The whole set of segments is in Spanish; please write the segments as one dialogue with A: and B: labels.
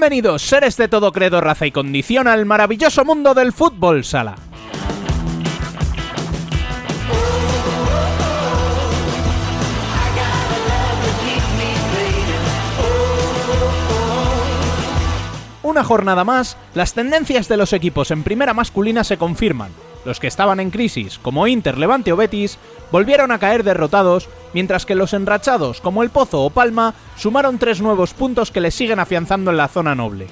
A: Bienvenidos, seres de todo credo, raza y condición, al maravilloso mundo del fútbol sala. Una jornada más, las tendencias de los equipos en primera masculina se confirman. Los que estaban en crisis, como Inter, Levante o Betis, volvieron a caer derrotados, mientras que los enrachados, como el Pozo o Palma, sumaron tres nuevos puntos que les siguen afianzando en la zona noble.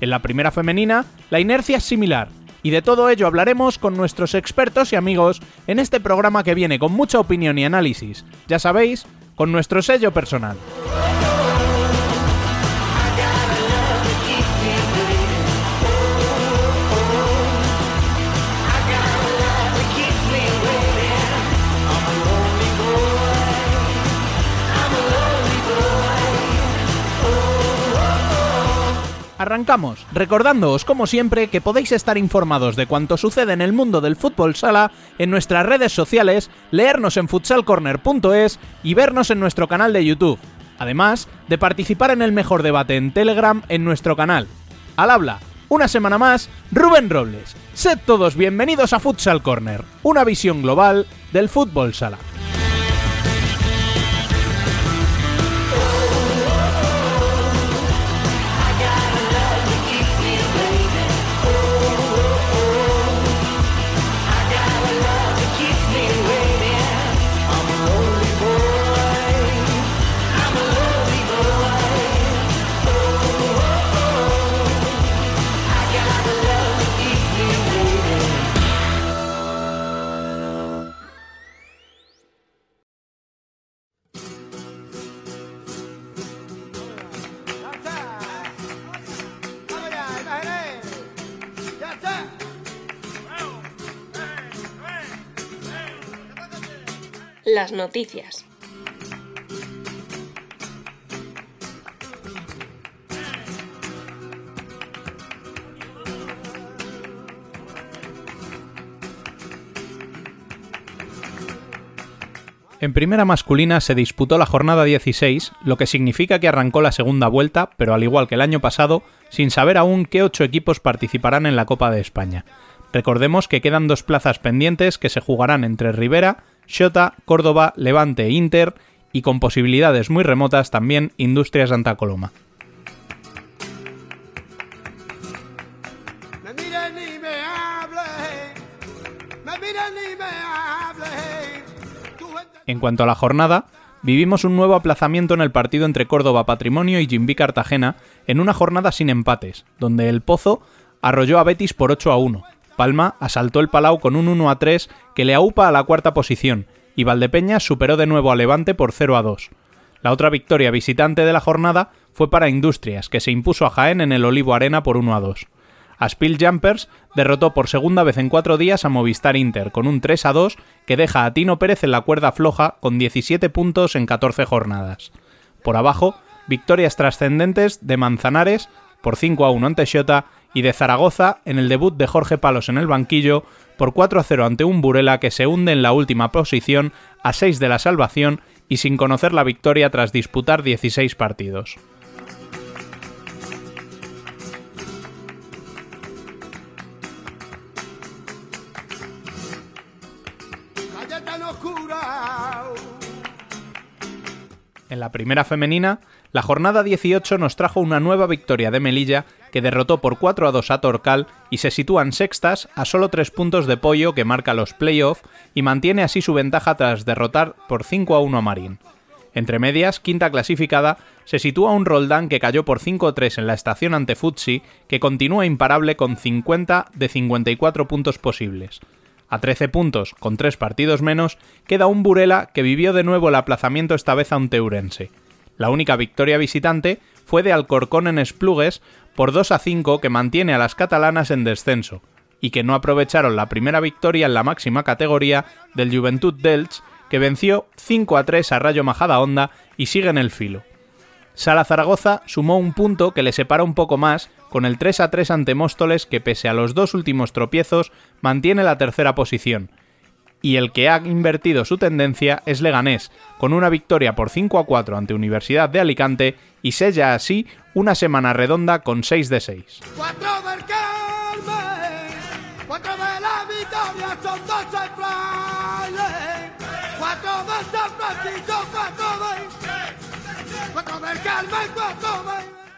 A: En la primera femenina, la inercia es similar, y de todo ello hablaremos con nuestros expertos y amigos en este programa que viene con mucha opinión y análisis, ya sabéis, con nuestro sello personal. Arrancamos, recordándoos como siempre que podéis estar informados de cuanto sucede en el mundo del fútbol sala en nuestras redes sociales, leernos en futsalcorner.es y vernos en nuestro canal de YouTube. Además de participar en el mejor debate en Telegram en nuestro canal. Al habla, una semana más, Rubén Robles. Sed todos bienvenidos a Futsal Corner, una visión global del fútbol sala.
B: Las noticias.
A: En primera masculina se disputó la jornada 16, lo que significa que arrancó la segunda vuelta, pero al igual que el año pasado, sin saber aún qué ocho equipos participarán en la Copa de España. Recordemos que quedan dos plazas pendientes que se jugarán entre Rivera, Xota, Córdoba, Levante e Inter y con posibilidades muy remotas también Industria Santa Coloma. En cuanto a la jornada, vivimos un nuevo aplazamiento en el partido entre Córdoba Patrimonio y Jimbi Cartagena en una jornada sin empates, donde el Pozo arrolló a Betis por 8 a 1, Palma asaltó el Palau con un 1 a 3 que le aupa a la cuarta posición, y Valdepeña superó de nuevo a Levante por 0 a 2. La otra victoria visitante de la jornada fue para Industrias, que se impuso a Jaén en el Olivo Arena por 1 a 2. Aspil Jumpers derrotó por segunda vez en cuatro días a Movistar Inter con un 3 a 2 que deja a Tino Pérez en la cuerda floja con 17 puntos en 14 jornadas. Por abajo, victorias trascendentes de Manzanares por 5 a 1 ante Xota y de Zaragoza en el debut de Jorge Palos en el banquillo por 4 a 0 ante un Burela que se hunde en la última posición a 6 de la salvación y sin conocer la victoria tras disputar 16 partidos. En la primera femenina, la jornada 18 nos trajo una nueva victoria de Melilla que derrotó por 4 a 2 a Torcal y se sitúan sextas a solo 3 puntos de pollo que marca los playoffs y mantiene así su ventaja tras derrotar por 5 a 1 a Marín. Entre medias, quinta clasificada, se sitúa un Roldán que cayó por 5-3 en la estación ante Futsi, que continúa imparable con 50 de 54 puntos posibles. A 13 puntos, con 3 partidos menos, queda un Burela que vivió de nuevo el aplazamiento esta vez ante Urense. La única victoria visitante fue de Alcorcón en Esplugues por 2 a 5 que mantiene a las catalanas en descenso, y que no aprovecharon la primera victoria en la máxima categoría del Juventud Delch, que venció 5 a 3 a Rayo Majada Honda y sigue en el filo. Sala Zaragoza sumó un punto que le separa un poco más con el 3 a 3 ante Móstoles que pese a los dos últimos tropiezos mantiene la tercera posición. Y el que ha invertido su tendencia es Leganés, con una victoria por 5 a 4 ante Universidad de Alicante y sella así una semana redonda con 6 de 6.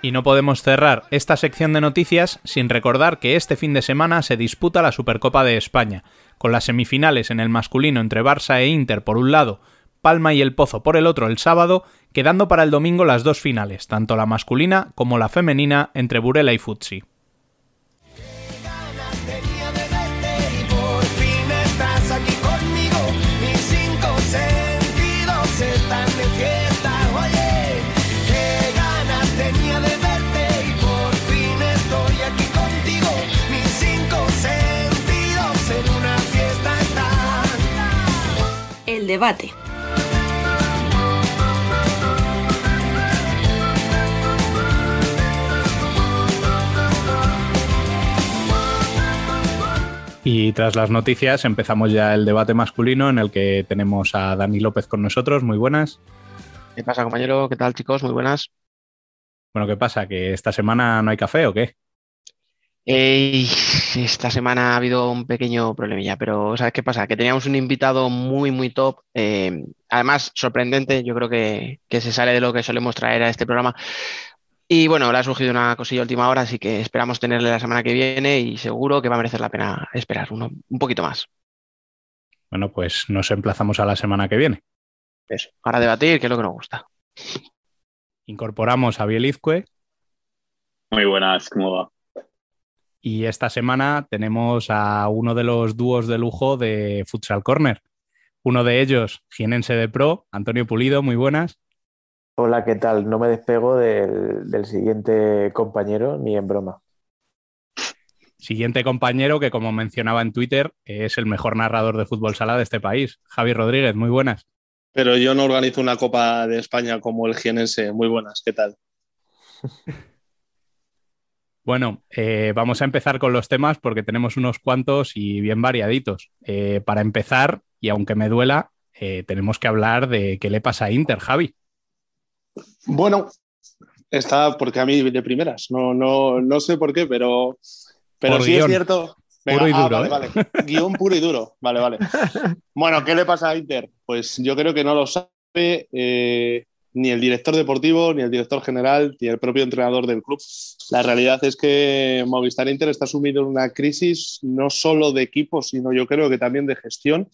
A: Y no podemos cerrar esta sección de noticias sin recordar que este fin de semana se disputa la Supercopa de España, con las semifinales en el masculino entre Barça e Inter por un lado, Palma y el Pozo por el otro el sábado, quedando para el domingo las dos finales, tanto la masculina como la femenina entre Burela y Futsi.
B: Debate.
A: Y tras las noticias empezamos ya el debate masculino en el que tenemos a Dani López con nosotros. Muy buenas.
C: ¿Qué pasa, compañero? ¿Qué tal, chicos? Muy buenas.
A: Bueno, ¿qué pasa? ¿Que esta semana no hay café o qué?
C: Esta semana ha habido un pequeño problemilla, pero ¿sabes qué pasa? Que teníamos un invitado muy, muy top. Eh, además, sorprendente, yo creo que, se sale de lo que solemos traer a este programa. Y bueno, le ha surgido una cosilla última hora, así que esperamos tenerle la semana que viene y seguro que va a merecer la pena esperar uno, un poquito más.
A: Bueno, pues nos emplazamos a la semana que viene.
C: Eso, para debatir, que es lo que nos gusta.
A: Incorporamos a Bielizque.
D: Muy buenas, ¿cómo va?
A: Y esta semana tenemos a uno de los dúos de lujo de Futsal Corner. Uno de ellos, Gienense de Pro, Antonio Pulido, muy buenas.
E: Hola, ¿qué tal? No me despego del, siguiente compañero ni en broma.
A: Siguiente compañero que, como mencionaba en Twitter, es el mejor narrador de fútbol sala de este país. Javi Rodríguez, muy buenas.
F: Pero yo no organizo una Copa de España como el Gienense. Muy buenas, ¿qué tal?
A: Bueno, eh, vamos a empezar con los temas porque tenemos unos cuantos y bien variaditos. Eh, para empezar, y aunque me duela, eh, tenemos que hablar de qué le pasa a Inter, Javi.
F: Bueno, está porque a mí de primeras, no, no, no sé por qué, pero, pero sí es cierto.
A: puro y ah, duro.
F: vale, vale. Guión puro y duro. Vale, vale. Bueno, ¿qué le pasa a Inter? Pues yo creo que no lo sabe ni el director deportivo, ni el director general, ni el propio entrenador del club. La realidad es que Movistar Inter está sumido en una crisis no solo de equipo, sino yo creo que también de gestión,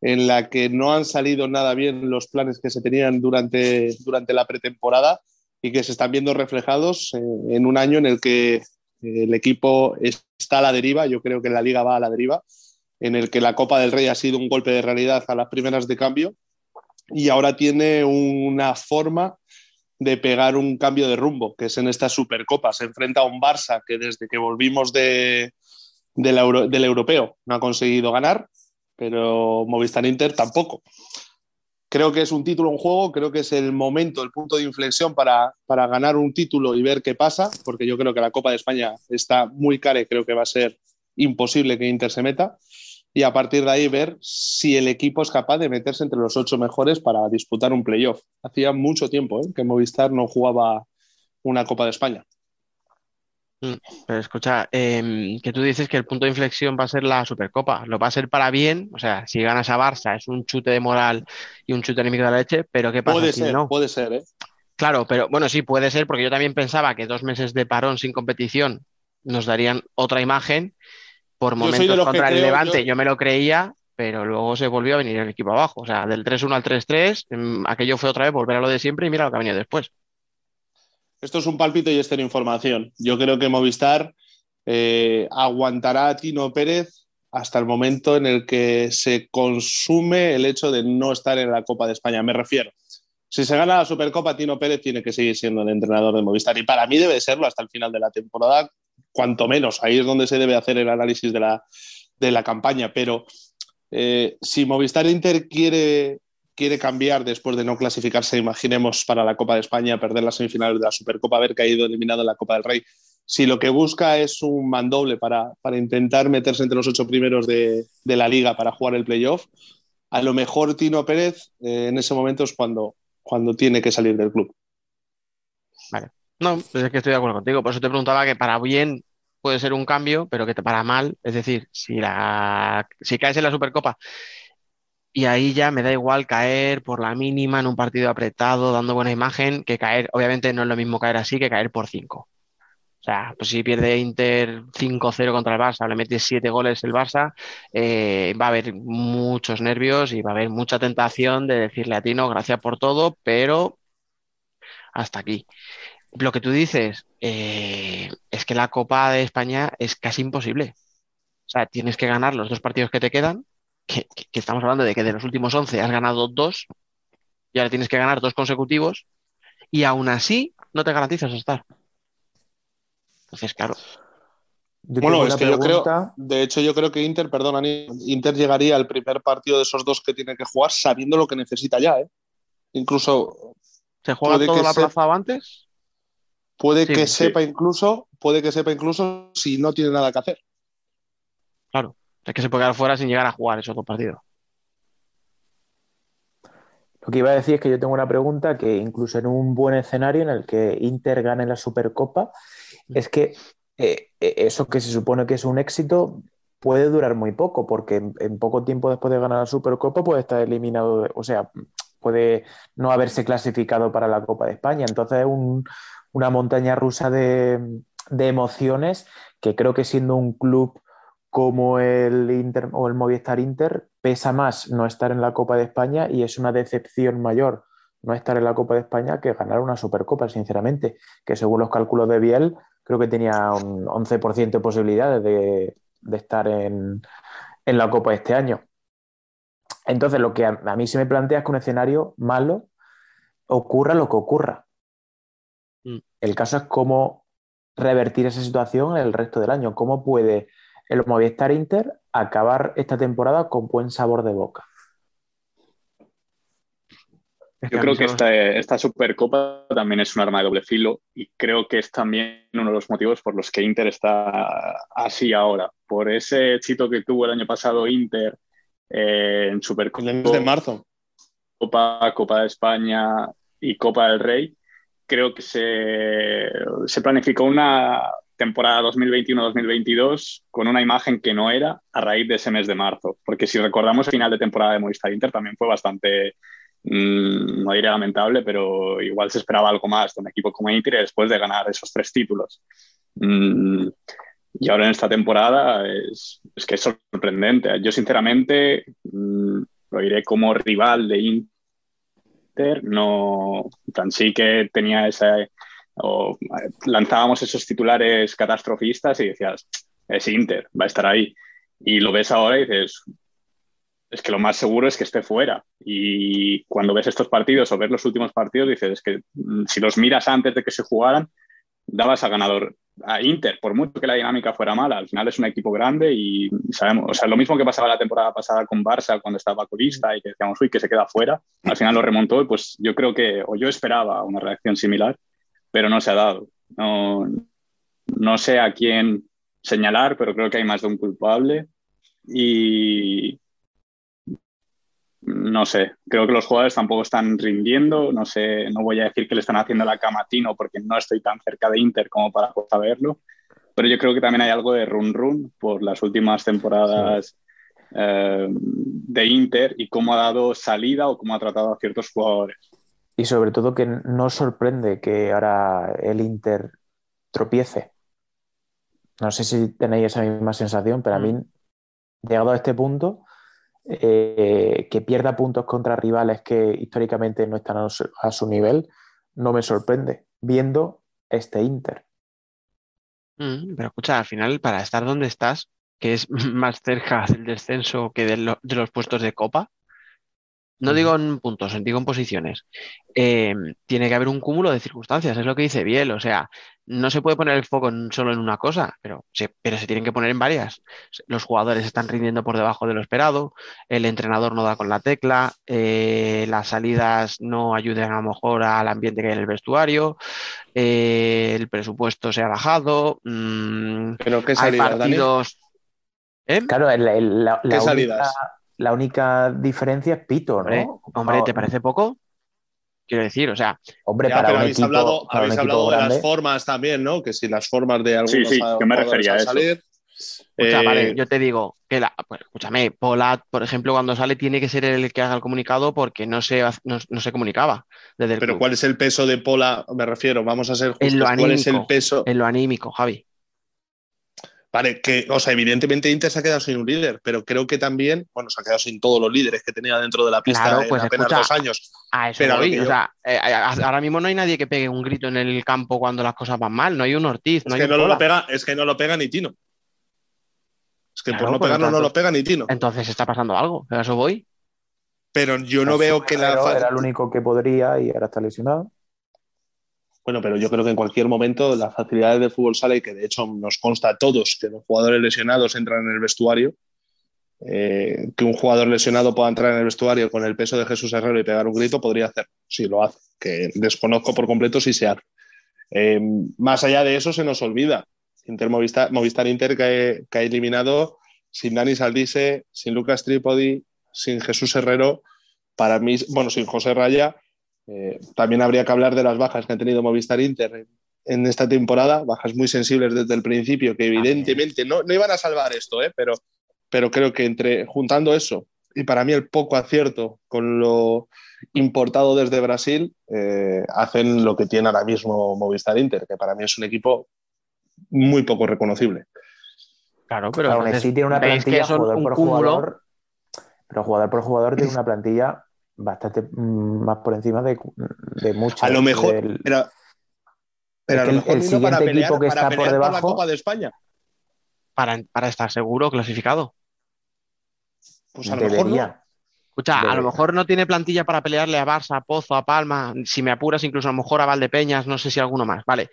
F: en la que no han salido nada bien los planes que se tenían durante, durante la pretemporada y que se están viendo reflejados en un año en el que el equipo está a la deriva, yo creo que la liga va a la deriva, en el que la Copa del Rey ha sido un golpe de realidad a las primeras de cambio y ahora tiene una forma de pegar un cambio de rumbo, que es en esta Supercopa. Se enfrenta a un Barça que desde que volvimos de, del europeo no ha conseguido ganar, pero Movistar Inter tampoco. Creo que es un título en juego, creo que es el momento, el punto de inflexión para, para ganar un título y ver qué pasa, porque yo creo que la Copa de España está muy cara y creo que va a ser imposible que Inter se meta y a partir de ahí ver si el equipo es capaz de meterse entre los ocho mejores para disputar un playoff. Hacía mucho tiempo ¿eh? que Movistar no jugaba una Copa de España.
C: Mm, pero escucha, em, que tú dices que el punto de inflexión va a ser la Supercopa. Lo va a ser para bien, o sea, si ganas a Barça es un chute de moral y un chute enemigo de la leche, pero ¿qué pasa
F: puede
C: si
F: ser,
C: no?
F: Puede ser, ¿eh?
C: Claro, pero bueno, sí, puede ser, porque yo también pensaba que dos meses de parón sin competición nos darían otra imagen por momentos contra el Levante yo... me lo creía, pero luego se volvió a venir el equipo abajo. O sea, del 3-1 al 3-3, em, aquello fue otra vez volver a lo de siempre y mira lo que ha venido después.
F: Esto es un pálpito y esto es información. Yo creo que Movistar eh, aguantará a Tino Pérez hasta el momento en el que se consume el hecho de no estar en la Copa de España. Me refiero. Si se gana la Supercopa, Tino Pérez tiene que seguir siendo el entrenador de Movistar. Y para mí debe serlo hasta el final de la temporada, cuanto menos. Ahí es donde se debe hacer el análisis de la, de la campaña. Pero eh, si Movistar Inter quiere, quiere cambiar después de no clasificarse, imaginemos, para la Copa de España, perder las semifinales de la Supercopa, haber caído eliminado en la Copa del Rey, si lo que busca es un mandoble para, para intentar meterse entre los ocho primeros de, de, la liga para jugar el playoff, a lo mejor Tino Pérez eh, en ese momento es cuando, cuando tiene que salir del club.
C: Vale. No, pues es que estoy de acuerdo contigo. Por eso te preguntaba que para bien puede ser un cambio, pero que para mal, es decir, si, la, si caes en la Supercopa y ahí ya me da igual caer por la mínima en un partido apretado, dando buena imagen, que caer, obviamente no es lo mismo caer así que caer por 5. O sea, pues si pierde Inter 5-0 contra el Barça, le metes 7 goles el Barça, eh, va a haber muchos nervios y va a haber mucha tentación de decirle a Tino gracias por todo, pero hasta aquí. Lo que tú dices eh, es que la Copa de España es casi imposible. O sea, tienes que ganar los dos partidos que te quedan, que, que estamos hablando de que de los últimos 11 has ganado dos, y ahora tienes que ganar dos consecutivos, y aún así no te garantizas estar. Entonces, claro.
F: Yo bueno, es que pregunta... yo creo, de hecho, yo creo que Inter, perdona, Inter llegaría al primer partido de esos dos que tiene que jugar sabiendo lo que necesita ya, ¿eh? Incluso.
C: ¿Se juega todo la aplazado antes?
F: Puede sí, que sí. sepa incluso, puede que sepa incluso si no tiene nada que hacer.
C: Claro, es que se puede quedar fuera sin llegar a jugar esos dos partidos.
E: Lo que iba a decir es que yo tengo una pregunta que incluso en un buen escenario en el que Inter gane la Supercopa, es que eh, eso que se supone que es un éxito puede durar muy poco, porque en, en, poco tiempo después de ganar la Supercopa puede estar eliminado, o sea, puede no haberse clasificado para la Copa de España. Entonces es un, una montaña rusa de, emociones que creo que siendo un club como el Inter o el Movistar Inter pesa más no estar en la Copa de España y es una decepción mayor no estar en la Copa de España que ganar una Supercopa, sinceramente, que según los cálculos de Biel creo que tenía un 11% de posibilidades de, estar en, en, la Copa este año. Entonces, lo que a, a, mí se me plantea es que un escenario malo ocurra lo que ocurra. El caso es cómo revertir esa situación en el resto del año. ¿Cómo puede el Movistar Inter acabar esta temporada con buen sabor de boca?
D: Yo creo que esta, esta, Supercopa también es un arma de doble filo y creo que es también uno de los motivos por los que Inter está así ahora. Por ese éxito que tuvo el año pasado Inter eh, en Supercopa.
F: El mes de marzo.
D: Copa, Copa de España y Copa del Rey. Creo que se, se planificó una temporada 2021-2022 con una imagen que no era a raíz de ese mes de marzo. Porque si recordamos el final de temporada de Movistar Inter también fue bastante Mm, no diré lamentable, pero igual se esperaba algo más de un equipo como Inter después de ganar esos tres títulos. Mm, y ahora en esta temporada es, es, que es sorprendente. Yo sinceramente mm, lo diré como rival de Inter, no tan sí que tenía esa... O, lanzábamos esos titulares catastrofistas y decías, es Inter, va a estar ahí. Y lo ves ahora y dices, es que lo más seguro es que esté fuera. Y cuando ves estos partidos o ves los últimos partidos, dices es que mm, si los miras antes de que se jugaran, dabas a ganador a Inter, por mucho que la dinámica fuera mala. Al final es un equipo grande y sabemos, o sea, lo mismo que pasaba la temporada pasada con Barça cuando estaba colista y que decíamos, uy, que se queda fuera, al final lo remontó y pues yo creo que, o yo esperaba una reacción similar, pero no se ha dado. No, no sé a quién señalar, pero creo que hay más de un culpable. Y, no sé, creo que los jugadores tampoco están rindiendo, no sé, no voy a decir que le están haciendo la cama a Tino porque no estoy tan cerca de Inter como para saberlo, pero yo creo que también hay algo de run run por las últimas temporadas sí. eh, de Inter y cómo ha dado salida o cómo ha tratado a ciertos jugadores.
E: Y sobre todo que no sorprende que ahora el Inter tropiece. No sé si tenéis esa misma sensación, pero a mí, llegado a este punto, eh, que pierda puntos contra rivales que históricamente no están a su, nivel, no me sorprende, viendo este Inter.
C: Mm, pero escucha, al final, para estar donde estás, que es más cerca del descenso que de los puestos de copa, no digo en puntos, digo en posiciones, eh, tiene que haber un cúmulo de circunstancias, es lo que dice Biel, o sea, no se puede poner el foco en, solo en una cosa, pero se, pero se tienen que poner en varias. Los jugadores están rindiendo por debajo de lo esperado, el entrenador no da con la tecla, eh, las salidas no ayudan a lo mejor al ambiente que hay en el vestuario, eh, el presupuesto se ha bajado. mm,
F: Pero qué
C: hay
F: salida,
C: partidos. ¿Eh?
E: Claro, el- el- la,
F: ¿Qué
E: la
F: salidas?
E: La única diferencia es Pito,
C: Hombre,
E: ¿no?
C: hombre, ¿te parece poco? Quiero decir, o sea,
E: Hombre,
F: Ya,
E: para
F: pero
E: un
F: habéis
E: equipo,
F: hablado,
E: para un
F: habéis
E: equipo
F: hablado de
E: grande.
F: las formas también, ¿no? Que si las formas de algunos
D: Sí, sí,
F: a-
D: yo me refería a eso.
F: salir.
C: escucha,
F: Eh,
C: vale, yo te digo que la, pues, escúchame, Polat, por ejemplo, cuando sale tiene que ser el que haga el comunicado porque no se, no, no se comunicaba desde el
F: Pero
C: club.
F: ¿cuál es el peso de Pola? Me refiero, vamos a ser justos.
C: En lo
F: ¿Cuál es el
C: anímico.
F: peso?
C: En lo anímico, Javi.
F: Vale, que, o sea, evidentemente Inter se ha quedado sin un líder, pero creo que también, bueno, se ha quedado sin todos los líderes que tenía dentro de la pista
C: Claro,
F: en
C: pues
F: apenas
C: escucha,
F: dos años.
C: A eso
F: Pero a
C: voy, o sea, eh, a- ahora mismo no hay nadie que pegue un grito en el campo cuando las cosas van mal, no hay un Ortiz,
F: Es
C: no hay
F: que
C: un
F: no, lo pega, es que no lo pega ni Tino. Es que
C: Claro,
F: por no
C: por lo
F: pegarlo no lo pega ni Tino.
C: Entonces está pasando algo, a eso voy.
F: Pero yo no
E: Pues
F: veo que la
E: Era el único que podría y ahora está lesionado.
F: Bueno, pero yo creo que en cualquier momento las facilidades del fútbol sale y que de hecho nos consta a todos que los jugadores lesionados entran en el vestuario. Eh, que un jugador lesionado pueda entrar en el vestuario con el peso de Jesús Herrero y pegar un grito, podría hacer. Sí, lo hace. Que desconozco por completo si se hace. Eh, más allá de eso, se nos olvida. Inter Movistar, Movistar Inter que, que ha eliminado sin Dani Saldise, sin Lucas Trípodi, sin Jesús Herrero. Para mí, bueno, sin José Raya, eh, también habría que hablar de las bajas que ha tenido Movistar Inter en, esta temporada, bajas muy sensibles desde el principio, que evidentemente no, no iban a salvar esto, ¿eh? pero, pero creo que entre juntando eso y para mí el poco acierto con lo importado desde Brasil, eh, hacen lo que tiene ahora mismo Movistar Inter, que para mí es un equipo muy poco reconocible.
C: Claro, pero
E: Aún
C: entonces
E: así tiene una plantilla
C: que son
E: jugador
C: un
E: por
C: cúmulo.
E: jugador, pero jugador por jugador tiene una plantilla bastante mm, más por encima de, de muchos.
F: A lo mejor,
E: del-
F: pero, pero
E: Es
F: a
E: que
F: lo
E: el-
F: mejor
E: el
F: para
E: siguiente
F: pelear,
E: equipo que
F: para
E: está por
F: pelear la
E: debajo-
F: Copa de España.
C: para, para estar seguro clasificado.
F: Pues a lo mejor no.
C: Escucha, a lo mejor no tiene plantilla para pelearle a Barça, a Pozo, a Palma, si me apuras, incluso a lo mejor a Valdepeñas, no sé si alguno más, vale.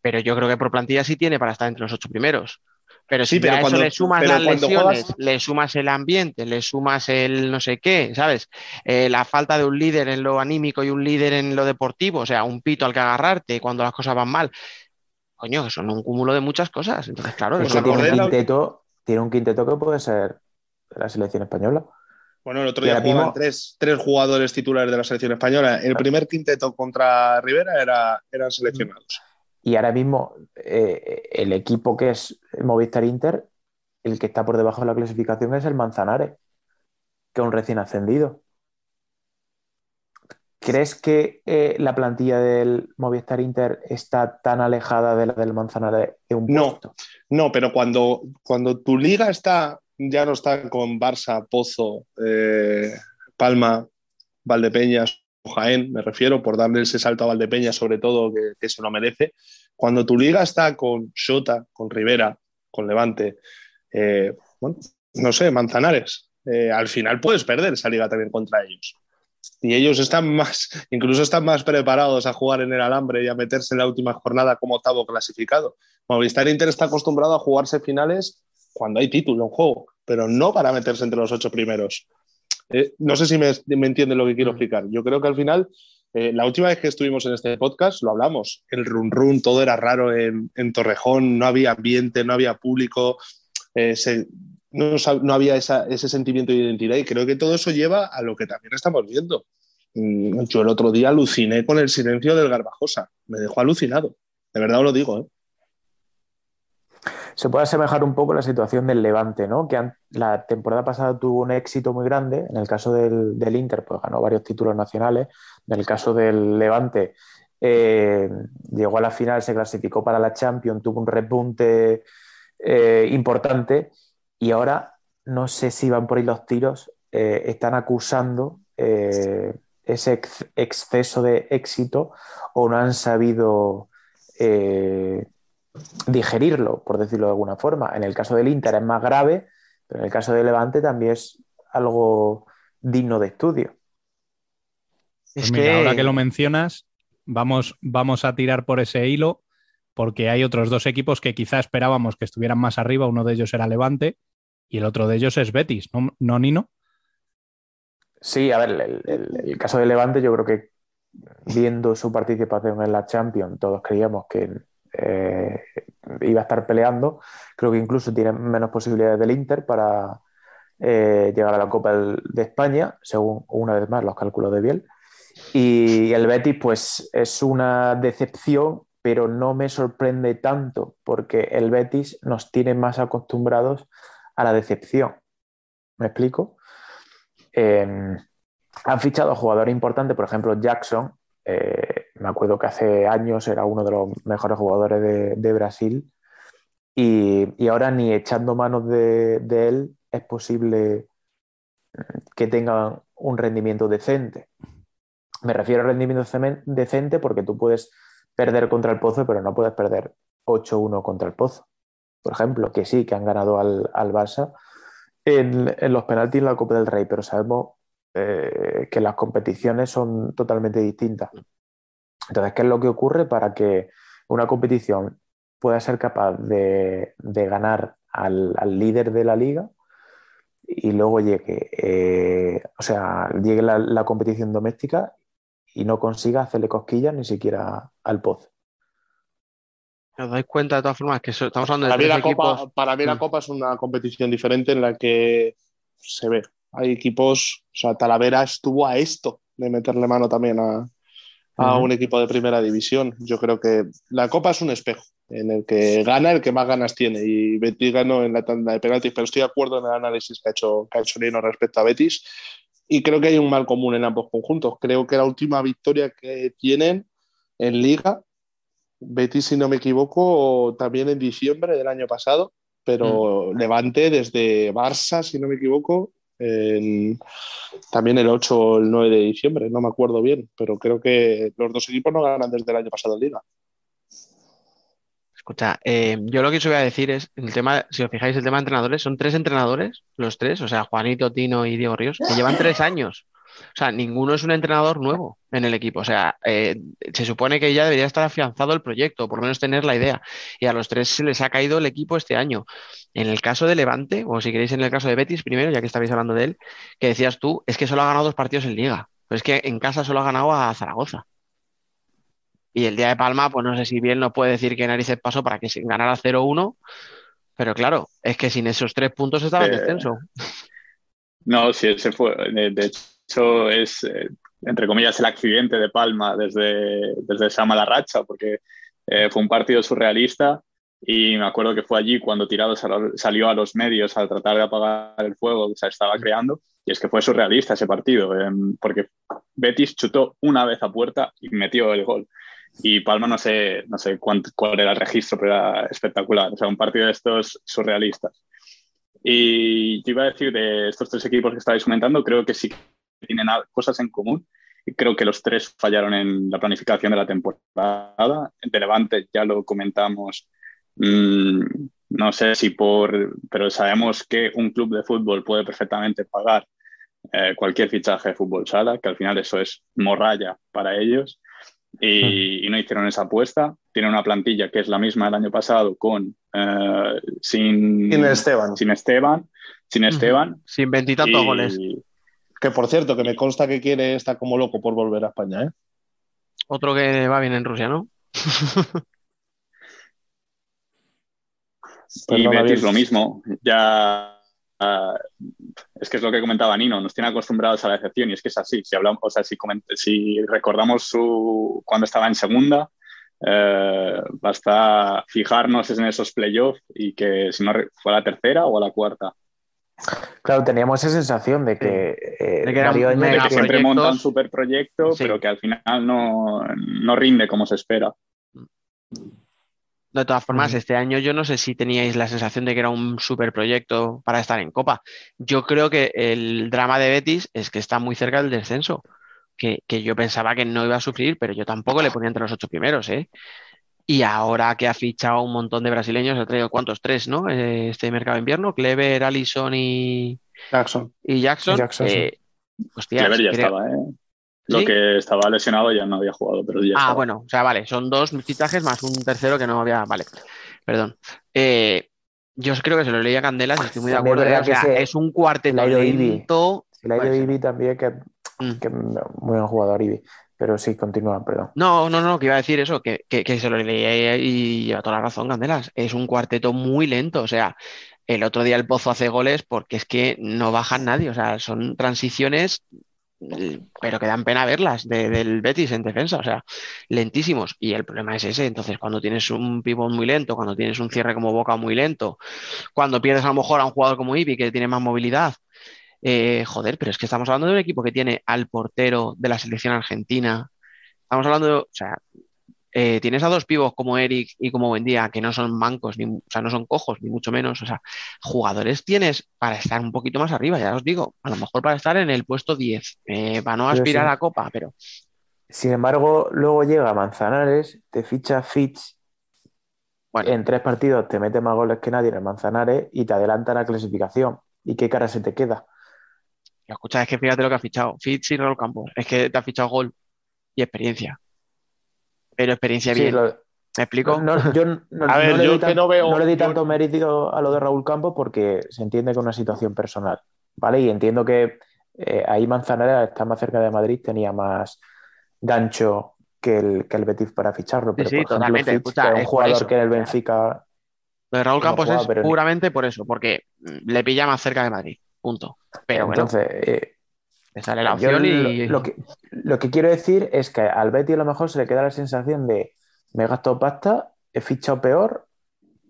C: Pero yo creo que por plantilla sí tiene para estar entre los ocho primeros. Pero
F: Sí,
C: si
F: pero
C: ya a
F: cuando-
C: eso le sumas
F: pero
C: las lesiones,
F: juegas-
C: le sumas el ambiente, le sumas el no sé qué, ¿sabes? Eh, la falta de un líder en lo anímico y un líder en lo deportivo, o sea, un pito al que agarrarte cuando las cosas van mal. Coño, que son un cúmulo de muchas cosas. Entonces, claro,
E: Es
F: ¿Os
C: eso
E: que tiene un,
F: la-
E: quinteto, tiene un quinteto que puede ser la selección española.
F: Bueno, el otro día jugaban
E: mismo-
F: tres, tres jugadores titulares de la selección española. El primer quinteto contra Rivera era, eran seleccionados.
E: Y ahora mismo eh, el equipo que es Movistar Inter, el que está por debajo de la clasificación es el Manzanares, que es un recién ascendido. ¿Crees que eh, la plantilla del Movistar Inter está tan alejada de la del Manzanares de un
F: No.
E: puesto?
F: No, pero cuando, cuando tu liga está, ya no está con Barça, Pozo, eh, Palma, Valdepeñas Jaén, me refiero, por darle ese salto a Valdepeñas, sobre todo, que, que se lo merece. Cuando tu liga está con Shota, con Rivera, con Levante, eh, no sé, Manzanares, eh, al final puedes perder esa liga también contra ellos. Y ellos están más, incluso están más preparados a jugar en el alambre y a meterse en la última jornada como octavo clasificado. Movistar Inter está acostumbrado a jugarse finales cuando hay título en juego, pero no para meterse entre los ocho primeros. Eh, no sé si me, me entienden lo que quiero explicar. Yo creo que al final, eh, la última vez que estuvimos en este podcast, lo hablamos. El run run, todo era raro en, en Torrejón, no había ambiente, no había público, eh, se- no, había esa- ese sentimiento de identidad y creo que todo eso lleva a lo que también estamos viendo. Mm, Yo el otro día aluciné con el silencio del Garbajosa, me dejó alucinado, de verdad os lo digo. ¿eh?
E: Se puede asemejar un poco la situación del Levante, ¿no? Que la temporada pasada tuvo un éxito muy grande. En el caso del, del Inter, pues ganó varios títulos nacionales. En el caso del Levante, eh, llegó a la final, se clasificó para la Champions, tuvo un repunte eh, importante. Y ahora, no sé si van por ahí los tiros, eh, están acusando ese ex- exceso de éxito o no han sabido digerirlo, por decirlo de alguna forma. En el caso del Inter es más grave, pero en el caso del Levante también es algo digno de estudio.
C: Es
A: Pues mira,
C: que,
A: ahora que lo mencionas, vamos, vamos a tirar por ese hilo, porque hay otros dos equipos que quizá esperábamos que estuvieran más arriba. Uno de ellos era Levante y el otro de ellos es Betis, ¿no, ¿No, Nino?
E: Sí, a ver, el, el- el caso del Levante, yo creo que viendo su participación en la Champions, todos creíamos que eh, iba a estar peleando. Creo que incluso tiene menos posibilidades del Inter para eh, llegar a la Copa de España, según una vez más los cálculos de Biel. Y el Betis, pues es una decepción, pero no me sorprende tanto, porque el Betis nos tiene más acostumbrados a la decepción. ¿Me explico? Em, han fichado a jugadores importantes, por ejemplo, Jackson. Eh, me acuerdo que hace años era uno de los mejores jugadores de, Brasil. Y, ahora ni echando manos de, él es posible que tenga un rendimiento decente. Me refiero a rendimiento decente porque tú puedes perder contra el Pozo, pero no puedes perder 8-1 contra el Pozo. Por ejemplo, que sí, que han ganado al, al Barça en, los penaltis en la Copa del Rey, pero sabemos eh, que las competiciones son totalmente distintas. Entonces, ¿qué es lo que ocurre para que una competición pueda ser capaz de, ganar al, líder de la liga y luego llegue, eh, o sea, llegue la, competición doméstica y no consiga hacerle cosquillas ni siquiera al pozo?
C: ¿Os dais cuenta de todas formas que estamos hablando de
F: para
C: tres
F: mí la
C: equipos?
F: Copa, Para mí la mm. Copa es una competición diferente en la que se ve. Hay equipos, o sea, Talavera estuvo a esto de meterle mano también a, un equipo de primera división. Yo creo que la Copa es un espejo en el que gana el que más ganas tiene y Betis ganó en la tanda de penaltis, pero estoy de acuerdo en el análisis que ha hecho, que Lino respecto a Betis y creo que hay un mal común en ambos conjuntos. Creo que la última victoria que tienen en liga Betis, si no me equivoco, también en diciembre del año pasado, pero mm. Levante desde Barça, si no me equivoco, también el 8 o el 9 de diciembre, no me acuerdo bien, pero creo que los dos equipos no ganan desde el año pasado en Liga.
C: Escucha, eh, yo lo que os voy a decir es, el tema, si os fijáis, el tema de entrenadores, son tres entrenadores, los tres, o sea, Juanito, Tino y Diego Ríos, que llevan tres años o sea, ninguno es un entrenador nuevo en el equipo. O sea, eh, se supone que ya debería estar afianzado el proyecto, por lo menos tener la idea. Y a los tres se les ha caído el equipo este año. En el caso de Levante, o si queréis en el caso de Betis primero, ya que estabais hablando de él, que decías tú, es que solo ha ganado dos partidos en liga. Pero es que en casa solo ha ganado a Zaragoza. Y el día de Palma, pues no sé si bien nos puede decir que narices pasó para que ganara 0-1, pero claro, es que sin esos tres puntos estaba en descenso.
D: No, sí, ese fue. De, hecho, hecho es, eh, entre comillas, el accidente de Palma desde, desde esa mala racha, porque eh, fue un partido surrealista y me acuerdo que fue allí cuando Tirado salió a los medios a tratar de apagar el fuego que se estaba creando. Y es que fue surrealista ese partido, em, porque Betis chutó una vez a puerta y metió el gol. Y Palma no sé, no sé cuál era el registro, pero era espectacular. O sea, un partido de estos surrealistas. Y yo iba a decir de estos tres equipos que estáis comentando, creo que sí tienen cosas en común. Y creo que los tres fallaron en la planificación de la temporada. De Levante ya lo comentamos. Mm, no sé si por, pero sabemos que un club de fútbol puede perfectamente pagar eh, cualquier fichaje de fútbol sala, que al final eso es morralla para ellos. Y, no hicieron esa apuesta. Tienen una plantilla que es la misma del año pasado con eh, sin,
F: sin Esteban.
D: Sin Esteban. Sin Esteban.
C: Sin veintitantos goles.
F: Que por cierto, que me consta que quiere estar como loco por volver a España, ¿eh?
C: Otro que va bien en Rusia, ¿no?
D: y Betis lo mismo. Ya ah, es que es lo que comentaba Nino, nos tiene acostumbrados a la decepción y es que es así. Si hablamos, o sea, si, si recordamos su cuando estaba en segunda, eh, basta fijarnos en esos playoffs y que si no fue a la tercera o a la cuarta.
E: Claro, teníamos esa sensación de que,
D: eh, siempre monta un super proyecto, pero que al final no, rinde como se espera.
C: De todas formas, este año yo no sé si teníais la sensación de que era un super proyecto para estar en Copa. Yo creo que el drama de Betis es que está muy cerca del descenso, que, que yo pensaba que no iba a sufrir, pero yo tampoco le ponía entre los ocho primeros, ¿eh? Y ahora que ha fichado un montón de brasileños, ha traído cuántos, tres, ¿no? Eh, este mercado de invierno, Clever, Allison y
F: Jackson.
C: Y Jackson.
D: Eh, Clever ya estaba, ¿eh? Lo que estaba lesionado ya no había jugado, pero ya.
C: Ah, bueno, o sea, vale, son dos fichajes más un tercero que no había. Vale, perdón. Eh, yo creo que se lo leía a Candelas y estoy muy de acuerdo. O sea, es un cuarteto
E: lento. El aire Ibi también, que, mm. que muy buen jugador Ibi. Pero sí, continúa, perdón.
C: No, no, no, que iba a decir eso, que, que, se lo leía y lleva toda la razón, Candelas. Es un cuarteto muy lento, o sea, el otro día el Pozo hace goles porque es que no bajan nadie, o sea, son transiciones, pero que dan pena verlas de- del Betis en defensa, o sea, lentísimos. Y el problema es ese, entonces cuando tienes un pivot muy lento, cuando tienes un cierre como Boca muy lento, cuando pierdes a lo mejor a un jugador como Ibi que tiene más movilidad, eh, joder, pero es que estamos hablando de un equipo que tiene al portero de la selección argentina. Estamos hablando de, o sea, eh, tienes a dos pibos como Eric y como Buendía, que no son mancos, ni, o sea, no son cojos, ni mucho menos. O sea, jugadores tienes para estar un poquito más arriba, ya os digo, a lo mejor para estar en el puesto 10, eh, para no aspirar
E: sí.
C: a Copa, pero
E: Sin embargo, luego llega Manzanares, te ficha Fitch,
C: bueno,
E: en tres partidos te mete más goles que nadie en el Manzanares y te adelanta la clasificación. ¿Y qué cara se te queda?
C: Escucha, es que fíjate lo que has fichado, Fitz y Raúl Campos, es que te has fichado gol y experiencia. Pero experiencia
E: Sí,
C: bien,
E: lo-
C: ¿me explico?
E: no, yo no,
F: A ver,
E: no le
F: yo
E: di
F: que
E: tan-
F: no veo-
E: no le di
F: yo-
E: tanto mérito a lo de Raúl Campos porque se entiende que es una situación personal, ¿vale? Y entiendo que eh, ahí Manzanares está más cerca de Madrid, tenía más gancho que el, que el Betis para ficharlo. Pero,
C: sí,
E: por ejemplo,
C: totalmente.
E: Fitch,
C: Escucha,
E: que es un jugador
C: eso,
E: que en el Benfica
C: Lo de Raúl Campos
E: jugaba,
C: es
E: ni-
C: puramente por eso, porque mm, le pilla más cerca de Madrid, punto. Pero bueno,
E: Entonces, eh,
C: te sale la opción y...
E: lo que, lo que quiero decir es que al Betis a lo mejor se le queda la sensación de me he gastado pasta, he fichado peor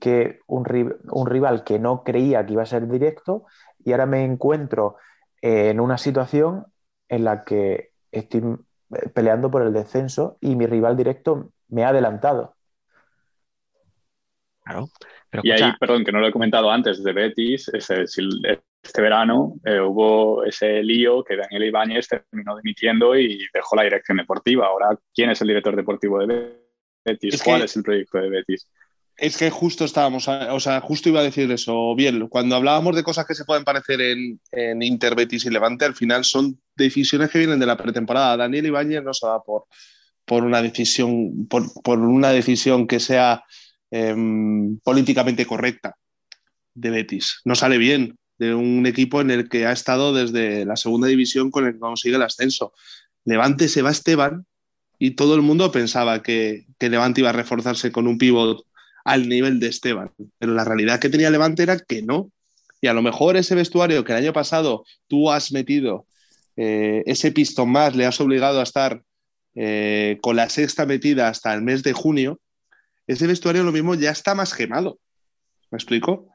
E: que un, un rival que no creía que iba a ser directo y ahora me encuentro eh, en una situación en la que estoy eh, peleando por el descenso y mi rival directo me ha adelantado.
C: Claro, pero
D: Y ahí, perdón, que no lo he comentado antes, de Betis, si- este verano eh, hubo ese lío que Daniel Ibáñez terminó dimitiendo y dejó la dirección deportiva. Ahora, ¿quién es el director deportivo de Betis?
F: Es
D: ¿Cuál es el proyecto de Betis?
F: Es que justo estábamos, o sea, justo iba a decir eso, bien, cuando hablábamos de cosas que se pueden parecer en, en Inter, Betis y Levante, al final son decisiones que vienen de la pretemporada. Daniel Ibáñez no se va por, por una decisión, por, por una decisión que sea em, políticamente correcta de Betis. No sale bien de un equipo en el que ha estado desde la segunda división con el que consigue el ascenso. Levante se va Esteban y todo el mundo pensaba que, que Levante iba a reforzarse con un pívot al nivel de Esteban. Pero la realidad que tenía Levante era que no. Y a lo mejor ese vestuario que el año pasado tú has metido eh, ese pistón más, le has obligado a estar eh, con la sexta metida hasta el mes de junio, ese vestuario lo mismo ya está más quemado. ¿Me explico?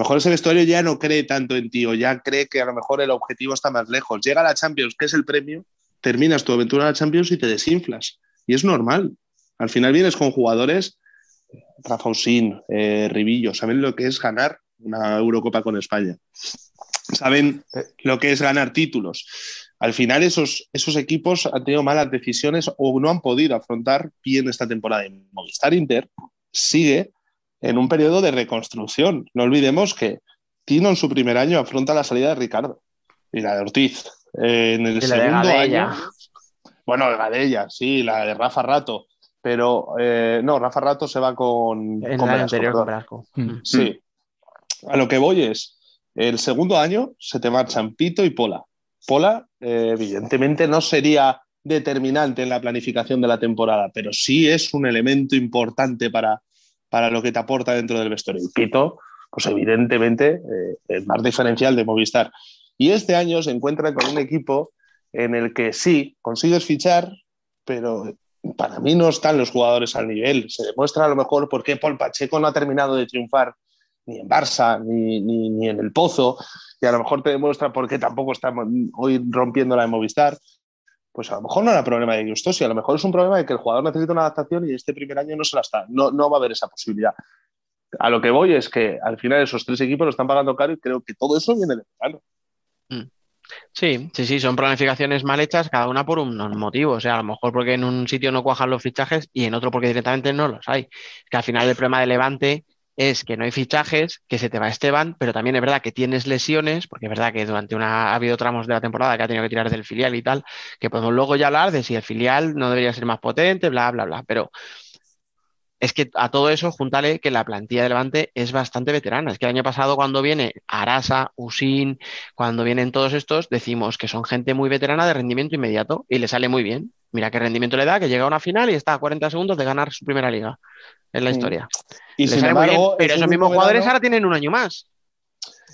F: A lo mejor ese vestuario ya no cree tanto en ti o ya cree que a lo mejor el objetivo está más lejos. Llega la Champions, que es el premio, terminas tu aventura en la Champions y te desinflas. Y es normal. Al final vienes con jugadores, Rafa Usín, eh, Ribillo, saben lo que es ganar una Eurocopa con España. Saben lo que es ganar títulos. Al final esos, esos equipos han tenido malas decisiones o no han podido afrontar bien esta temporada. Y Movistar Inter sigue en un periodo de reconstrucción. No olvidemos que Tino en su primer año afronta la salida de Ricardo y la de Ortiz. Eh, en el
C: Y la de
F: segundo año, bueno, la de ella, sí, la de Rafa Rato, pero eh, no, Rafa Rato se va con,
C: en
F: con
C: el anterior con. Velasco.
A: Mm.
F: Sí. A lo que voy es, el segundo año se te marchan Pito y Pola. Pola, eh, evidentemente, no sería determinante en la planificación de la temporada, pero sí es un elemento importante para, para lo que te aporta dentro del vestuario. Y Pito, pues evidentemente, eh, el más diferencial de Movistar. Y este año se encuentra con un equipo en el que sí, consigues fichar, pero para mí no están los jugadores al nivel. Se demuestra a lo mejor por qué Paul Pacheco no ha terminado de triunfar ni en Barça, ni, ni, ni en el Pozo, y a lo mejor te demuestra por qué tampoco estamos hoy rompiendo la de Movistar. Pues a lo mejor no era problema de Gustosi, a lo mejor es un problema de que el jugador necesita una adaptación y este primer año no se la está, no, no va a haber esa posibilidad. A lo que voy es que al final esos tres equipos lo están pagando caro y creo que todo eso viene de verano.
C: Sí, sí, sí, son planificaciones mal hechas, cada una por un motivo. O sea, a lo mejor porque en un sitio no cuajan los fichajes y en otro porque directamente no los hay. Que al final el problema de Levante es que no hay fichajes, que se te va Esteban, pero también es verdad que tienes lesiones, porque es verdad que durante una ha habido tramos de la temporada que ha tenido que tirar del filial y tal, que podemos luego ya hablar de si el filial no debería ser más potente, bla, bla, bla. Pero es que a todo eso, júntale que la plantilla de Levante es bastante veterana. Es que el año pasado, cuando viene Arasa, Usin, cuando vienen todos estos, decimos que son gente muy veterana de rendimiento inmediato y le sale muy bien. Mira qué rendimiento le da, que llega a una final y está a 40 segundos de ganar su primera liga en la historia.
F: Y sin embargo,
C: pero esos mismos jugadores ahora tienen un año más.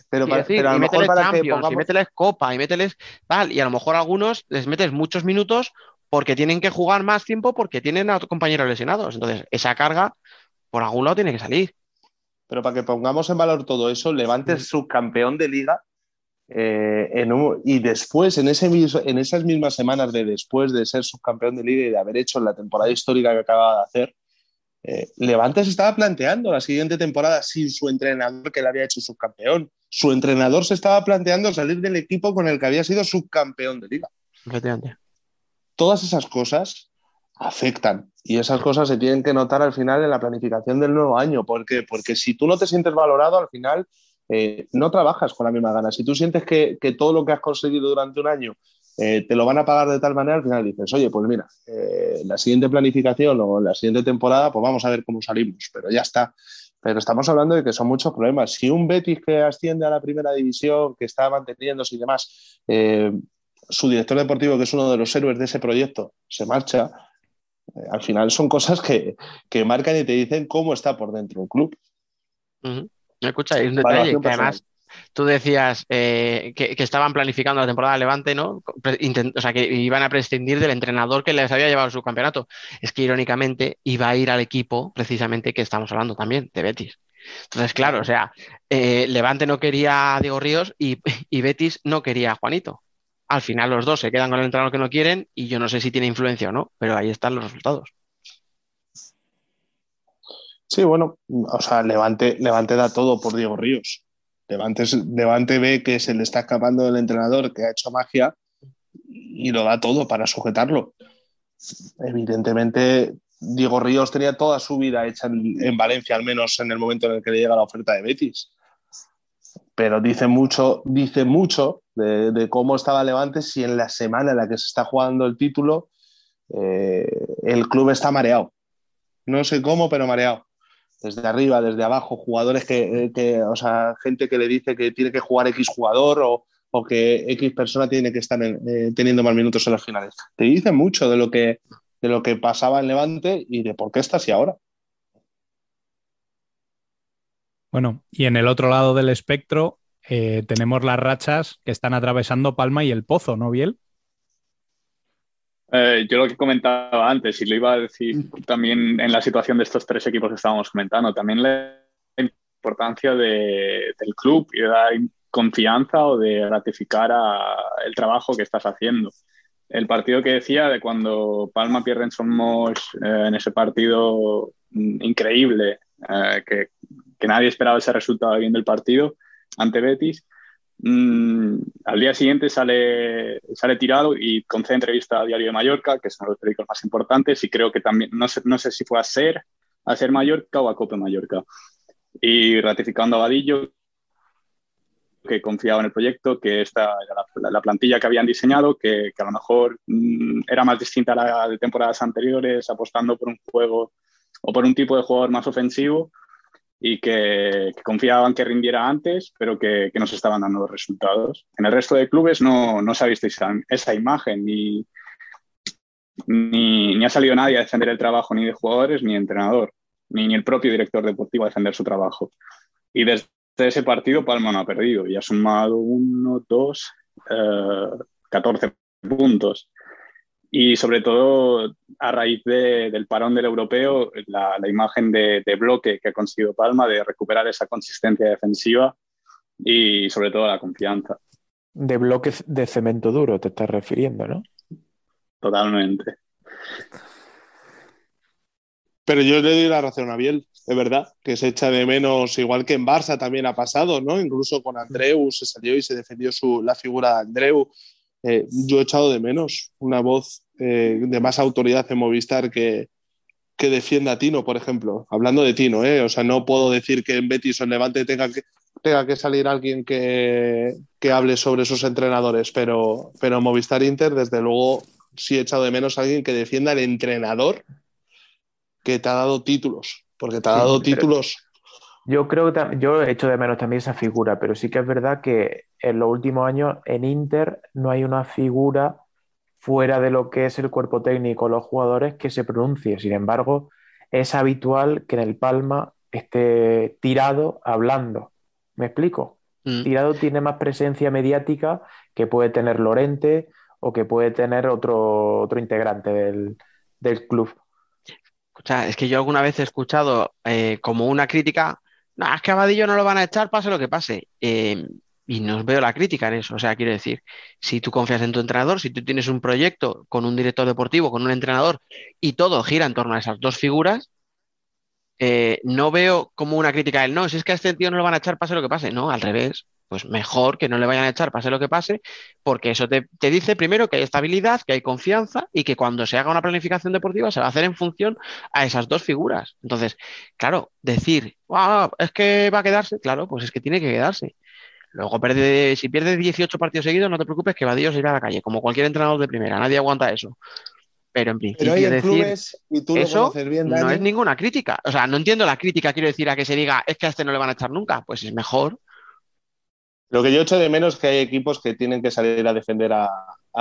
F: Pero, para,
C: decir,
F: pero a lo
C: y
F: mejor para que
C: y mételes Copa, y mételes tal, y a lo mejor a algunos les metes muchos minutos porque tienen que jugar más tiempo porque tienen a compañeros lesionados. Entonces, esa carga por algún lado tiene que salir.
F: Pero para que pongamos en valor todo eso, Levante es subcampeón de liga eh, en un- y después, en, ese, en esas mismas semanas de después de ser subcampeón de liga y de haber hecho la temporada histórica que acaba de hacer, eh, Levante se estaba planteando la siguiente temporada sin su entrenador que le había hecho subcampeón. Su entrenador se estaba planteando salir del equipo con el que había sido subcampeón de liga.
C: Efectivamente.
F: Todas esas cosas afectan y esas cosas se tienen que notar al final en la planificación del nuevo año. ¿Por qué? Porque si tú no te sientes valorado, al final eh, no trabajas con la misma gana. Si tú sientes que, que todo lo que has conseguido durante un año eh, te lo van a pagar de tal manera, al final dices, oye, pues mira, eh, la siguiente planificación o la siguiente temporada, pues vamos a ver cómo salimos, pero ya está. Pero estamos hablando de que son muchos problemas. Si un Betis que asciende a la primera división, que está manteniéndose y demás, su director deportivo, que es uno de los héroes de ese proyecto, se marcha, eh, al final son cosas que, que marcan y te dicen cómo está por dentro un club.
C: Ujú. Escucha, hay un detalle que además tú decías eh, que, que estaban planificando la temporada de Levante, ¿no? Intent- o sea, que iban a prescindir del entrenador que les había llevado su campeonato. Es que irónicamente iba a ir al equipo precisamente que estamos hablando también, de Betis. Entonces, claro, o sea, eh, Levante no quería a Diego Ríos y, y Betis no quería a Juanito. Al final los dos se quedan con el entrenador que no quieren y yo no sé si tiene influencia o no, pero ahí están los resultados.
F: Sí, bueno, o sea, Levante, Levante da todo por Diego Ríos. Levante, Levante ve que se le está escapando del entrenador que ha hecho magia y lo da todo para sujetarlo. Evidentemente, Diego Ríos tenía toda su vida hecha en, en Valencia, al menos en el momento en el que le llega la oferta de Betis. Pero dice mucho, dice mucho de, cómo estaba Levante si en la semana en la que se está jugando el título eh, el club está mareado. No sé cómo, pero mareado desde arriba, desde abajo, jugadores que, que, o sea, gente que le dice que tiene que jugar X jugador o, o que X persona tiene que estar en, eh, teniendo más minutos en las finales. Te dicen mucho de lo que de lo que pasaba en Levante y de por qué está así ahora.
A: Bueno, y en el otro lado del espectro eh, tenemos las rachas que están atravesando Palma y el Pozo, ¿no, Biel?
D: Eh, yo lo que comentaba antes, y lo iba a decir también en la situación de estos tres equipos que estábamos comentando, también la importancia de- del club y de dar confianza o de ratificar a- el trabajo que estás haciendo. El partido que decía de cuando Palma pierde en Somos eh, en ese partido mm, increíble, eh, que, que nadie esperaba ese resultado viendo el partido ante Betis, Mm, al día siguiente sale, sale tirado y concede entrevista a Diario de Mallorca, que son los periódicos más importantes, y creo que también, no sé, no sé si fue a Ser, a Ser Mallorca o a Cope Mallorca. Y ratificando a Vadillo, que confiaba en el proyecto, que esta la plantilla que habían diseñado, que, que a lo mejor mm, era más distinta a la de temporadas anteriores, apostando por un juego o por un tipo de jugador más ofensivo y que, confiaban que rindiera antes, pero que, que no se estaban dando los resultados. En el resto de clubes no, no se ha visto esa, esa imagen, ni, ni, ni ha salido nadie a defender el trabajo ni de jugadores ni de entrenador, ni, ni el propio director deportivo a defender su trabajo. Y desde ese partido Palma no ha perdido y ha sumado uno, dos, eh, 14 puntos. Y sobre todo a raíz de, del parón del europeo, la, la imagen de, de, bloque que ha conseguido Palma, de recuperar esa consistencia defensiva y sobre todo la confianza.
E: De bloque de cemento duro te estás refiriendo, ¿no?
D: Totalmente.
F: Pero yo le doy la razón a Biel, es verdad, que se echa de menos, igual que en Barça también ha pasado, ¿no? Incluso con Andreu se salió y se defendió su, la figura de Andreu. Eh, yo he echado de menos una voz eh, de más autoridad en Movistar que, que defienda a Tino, por ejemplo. Hablando de Tino, ¿eh? O sea, no puedo decir que en Betis o en Levante tenga que, tenga que salir alguien que, que hable sobre sus entrenadores, pero, pero Movistar Inter, desde luego, sí he echado de menos a alguien que defienda al entrenador que te ha dado títulos, porque te ha dado títulos.
E: Yo creo que yo he hecho de menos también esa figura, pero sí que es verdad que en los últimos años en Inter no hay una figura fuera de lo que es el cuerpo técnico, los jugadores, que se pronuncie. Sin embargo, es habitual que en el Palma esté tirado hablando. ¿Me explico? Mm. Tirado tiene más presencia mediática que puede tener Lorente o que puede tener otro, otro integrante del, del club.
C: Escucha, es que yo alguna vez he escuchado eh, como una crítica, no, es que a Vadillo no lo van a echar, pase lo que pase. Em, y no veo la crítica en eso. O sea, quiero decir, si tú confías en tu entrenador, si tú tienes un proyecto con un director deportivo, con un entrenador, y todo gira en torno a esas dos figuras, eh, no veo como una crítica del no, si es que a este tío no lo van a echar, pase lo que pase. No, al revés. Pues mejor que no le vayan a echar, pase lo que pase, porque eso te, dice primero que hay estabilidad, que hay confianza y que cuando se haga una planificación deportiva se va a hacer en función a esas dos figuras. Entonces, claro, decir, es que va a quedarse, claro, pues es que tiene que quedarse. Luego, si pierde 18 partidos seguidos, no te preocupes que Vadillo se irá a la calle, como cualquier entrenador de primera, nadie aguanta eso. Pero en principio decir eso no es ninguna crítica. O sea, no entiendo la crítica, quiero decir, a que se diga, es que a este no le van a echar nunca. Pues es mejor.
F: Lo que yo echo de menos es que hay equipos que tienen que salir a defender a,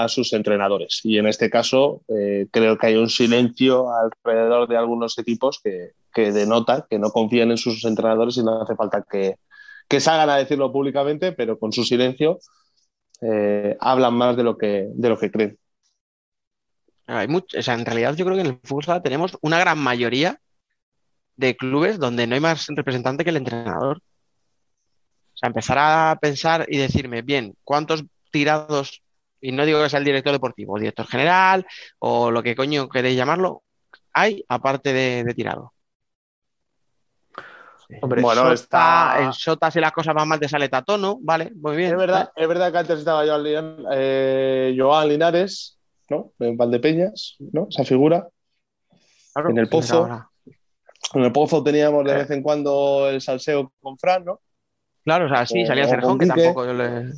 F: sus entrenadores. Y en este caso, eh, creo que hay un silencio alrededor de algunos equipos que, que denota que no confían en sus entrenadores y no hace falta que, que salgan a decirlo públicamente, pero con su silencio eh, hablan más de lo que, de lo que creen.
C: Hay mucho, o sea, en realidad yo creo que en el fútbol tenemos una gran mayoría de clubes donde no hay más representante que el entrenador. O sea, empezar a pensar y decirme, bien, ¿cuántos tirados, y no digo que sea el director deportivo, director general o lo que coño queréis llamarlo, hay aparte de, tirado? Hombre, bueno, está... en Sota si las cosas van mal te sale Tatono, vale, muy bien.
F: Es verdad, es verdad que antes estaba Joan, eh, Joan Linares, ¿no? En Valdepeñas, ¿no? Esa figura. en el Pozo. En el Pozo teníamos de eh. vez en cuando el salseo con Fran, ¿no?
C: Claro, o sea, sí, salía Serjón, que tampoco yo le.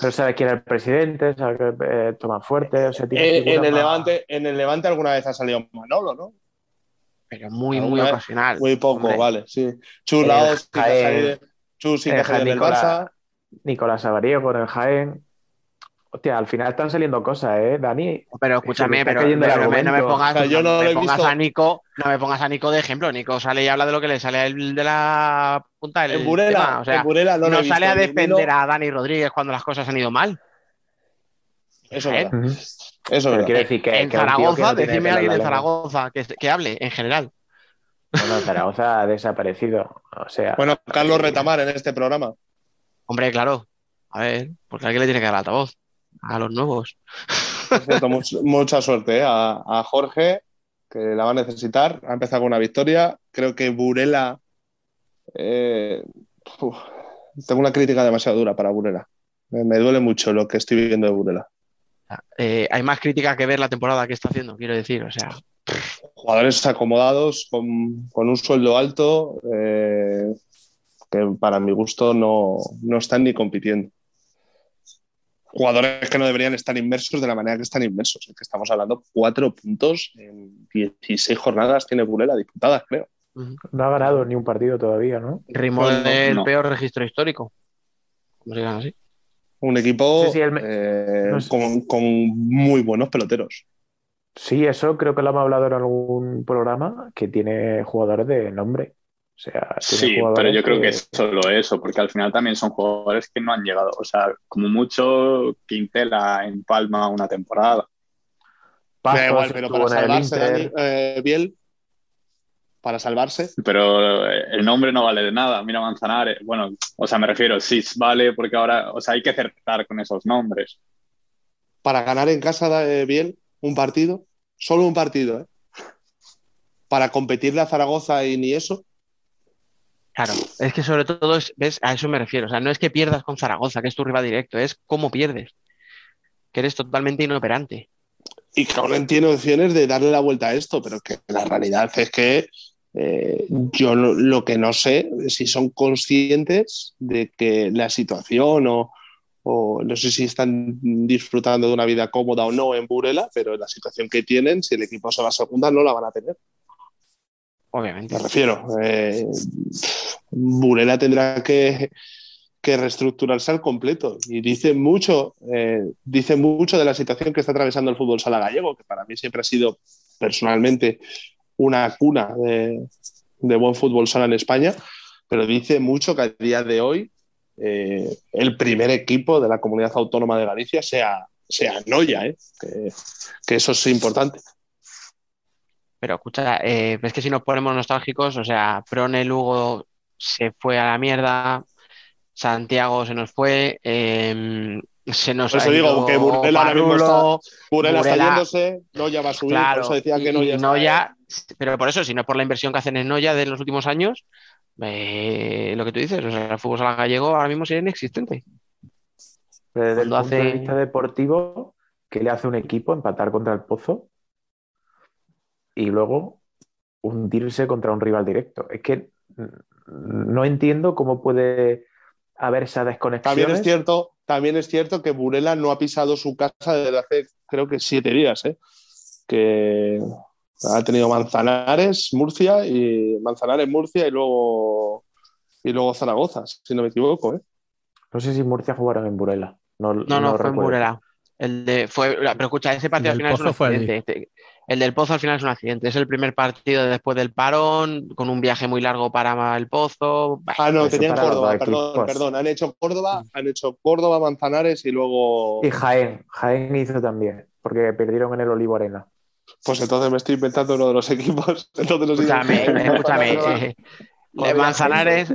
E: Pero sabe quién era el presidente, sabe que eh, toma fuerte. O sea,
F: eh, en, el Levante, en el Levante alguna vez ha salido Manolo, ¿no?
C: Pero muy, muy ocasional.
F: Muy poco, vale, sí. Chulaos, Chus sí que del Barça.
E: Nicolás Avarío con el Jaén. Hostia, al final están saliendo cosas, ¿eh, Dani?
C: Pero escúchame, pero, no me pongas, a Nico, no me pongas a Nico de ejemplo. Nico sale y habla de lo que le sale a él de la punta del
F: en Burela, O sea, no,
C: sale a defender a Dani Rodríguez cuando las cosas han ido mal.
F: Eso es verdad. Eso
E: quiere decir que
C: en Zaragoza, decime a alguien de Zaragoza que, que hable en general.
E: Bueno, Zaragoza ha desaparecido. O sea.
F: Bueno, Carlos Retamar en este programa.
C: Hombre, claro. A ver, porque alguien le tiene que dar altavoz a los nuevos.
F: mucha suerte ¿eh? a, Jorge, que la va a necesitar. Ha empezado con una victoria. Creo que Burela. Eh, tengo una crítica demasiado dura para Burela. Me, duele mucho lo que estoy viviendo de Burela.
C: Eh, hay más crítica que ver la temporada que está haciendo, quiero decir. O sea.
F: Jugadores acomodados, con, un sueldo alto, que para mi gusto no, no están ni compitiendo jugadores que no deberían estar inmersos de la manera que están inmersos. Es que estamos hablando cuatro puntos en 16 jornadas tiene Burela disputadas, creo.
E: No ha ganado ni un partido todavía, ¿no?
C: Ritmo del peor registro histórico. ¿Cómo se así?
F: Un equipo eh, con, muy buenos peloteros.
E: Sí, eso creo que lo hemos hablado en algún programa, que tiene jugadores de nombre
D: sí, pero yo creo que... es solo eso, porque al final también son jugadores que no han llegado. O sea, como mucho Quintela en Palma una temporada.
F: igual, pero para salvarse, Dani, eh, Biel, para salvarse.
D: Pero eh, el nombre no vale de nada. Mira Manzanares, bueno, o sea, me refiero, sí vale porque ahora, o sea, hay que acertar con esos nombres.
F: Para ganar en casa de eh, Biel un partido, solo un partido, ¿eh? Para competirle a Zaragoza y ni eso,
C: Claro, es que sobre todo, ¿ves? A eso me refiero. O sea, no es que pierdas con Zaragoza, que es tu rival directo, es cómo pierdes. Que eres totalmente inoperante.
F: Y que aún tiene opciones de darle la vuelta a esto, pero que la realidad es que eh, yo lo, que no sé si son conscientes de que la situación o, o, no sé si están disfrutando de una vida cómoda o no en Burela, pero la situación que tienen, si el equipo se va a segunda, no la van a tener.
C: Obviamente.
F: Me refiero. Eh, Burela tendrá que, que, reestructurarse al completo. Y dice mucho, eh, dice mucho de la situación que está atravesando el fútbol sala gallego, que para mí siempre ha sido personalmente una cuna de, de buen fútbol sala en España, pero dice mucho que a día de hoy eh, el primer equipo de la comunidad autónoma de Galicia sea, sea Noya, ¿eh? que, que, eso es importante.
C: Pero escucha, eh, es que si nos ponemos nostálgicos, o sea, Prone Lugo se fue a la mierda, Santiago se nos fue, eh, se nos
F: por eso digo que Burela ahora mismo está, Burela, Burela, está yéndose, Noya va a subir, claro, por eso decía que Noya,
C: Noya pero por eso, si no es por la inversión que hacen en Noya de los últimos años, eh, lo que tú dices, o sea, el fútbol sala gallego ahora mismo sería inexistente.
E: Pero desde Cuando el punto hace... de vista deportivo, ¿qué le hace un equipo empatar contra el Pozo y luego hundirse contra un rival directo? Es que no entiendo cómo puede haber esa desconexión.
F: También es cierto, también es cierto que Burela no ha pisado su casa desde hace creo que siete días, ¿eh? que ha tenido Manzanares, Murcia y Manzanares, Murcia y luego y luego Zaragoza, si no me equivoco, ¿eh?
E: No sé si Murcia jugaron en Burela. No,
C: no, no, no fue en Burela. El de, fue, pero escucha, ese partido al final es un accidente. El del Pozo al final es un accidente. Es el primer partido después del parón, con un viaje muy largo para el Pozo.
F: Ah, no, tenían Córdoba, perdón, perdón. Han hecho Córdoba, han hecho Córdoba, Manzanares y luego.
E: Y Jaén. Jaén hizo también, porque perdieron en el Olivo Arena.
F: Pues entonces me estoy inventando uno de los equipos. Entonces los
C: escúchame, escúchame. De Manzanares.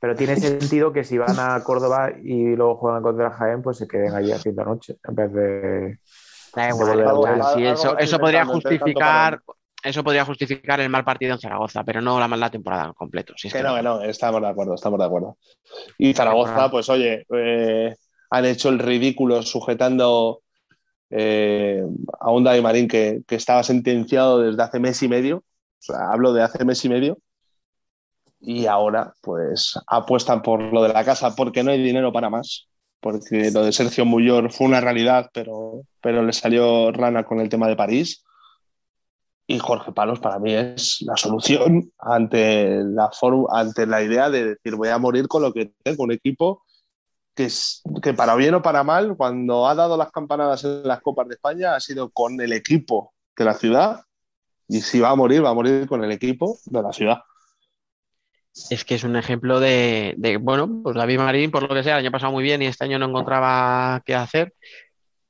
E: Pero tiene sentido que si van a Córdoba y luego juegan contra Jaén, pues se queden allí haciendo noche, en vez de.
C: Da igual, sí, eso, eso podría justificar. Eso podría justificar el mal partido en Zaragoza, pero no la mala temporada completo. Si es
F: que,
C: que
F: no, que no, estamos de acuerdo, estamos de acuerdo. Y Zaragoza, pues oye, eh, han hecho el ridículo sujetando eh, a un David Marín que, que, estaba sentenciado desde hace mes y medio, hablo de hace mes y medio, y ahora pues apuestan por lo de la casa porque no hay dinero para más, porque lo de Sergio Muyor fue una realidad, pero, pero le salió rana con el tema de París. Y Jorge Palos para mí es la solución ante la, ante la idea de decir voy a morir con lo que tengo, un equipo que, que para bien o para mal, cuando ha dado las campanadas en las Copas de España ha sido con el equipo de la ciudad y si va a morir, va a morir con el equipo de la ciudad
C: es que es un ejemplo de, bueno, pues David Marín, por lo que sea, el año pasado muy bien y este año no encontraba qué hacer,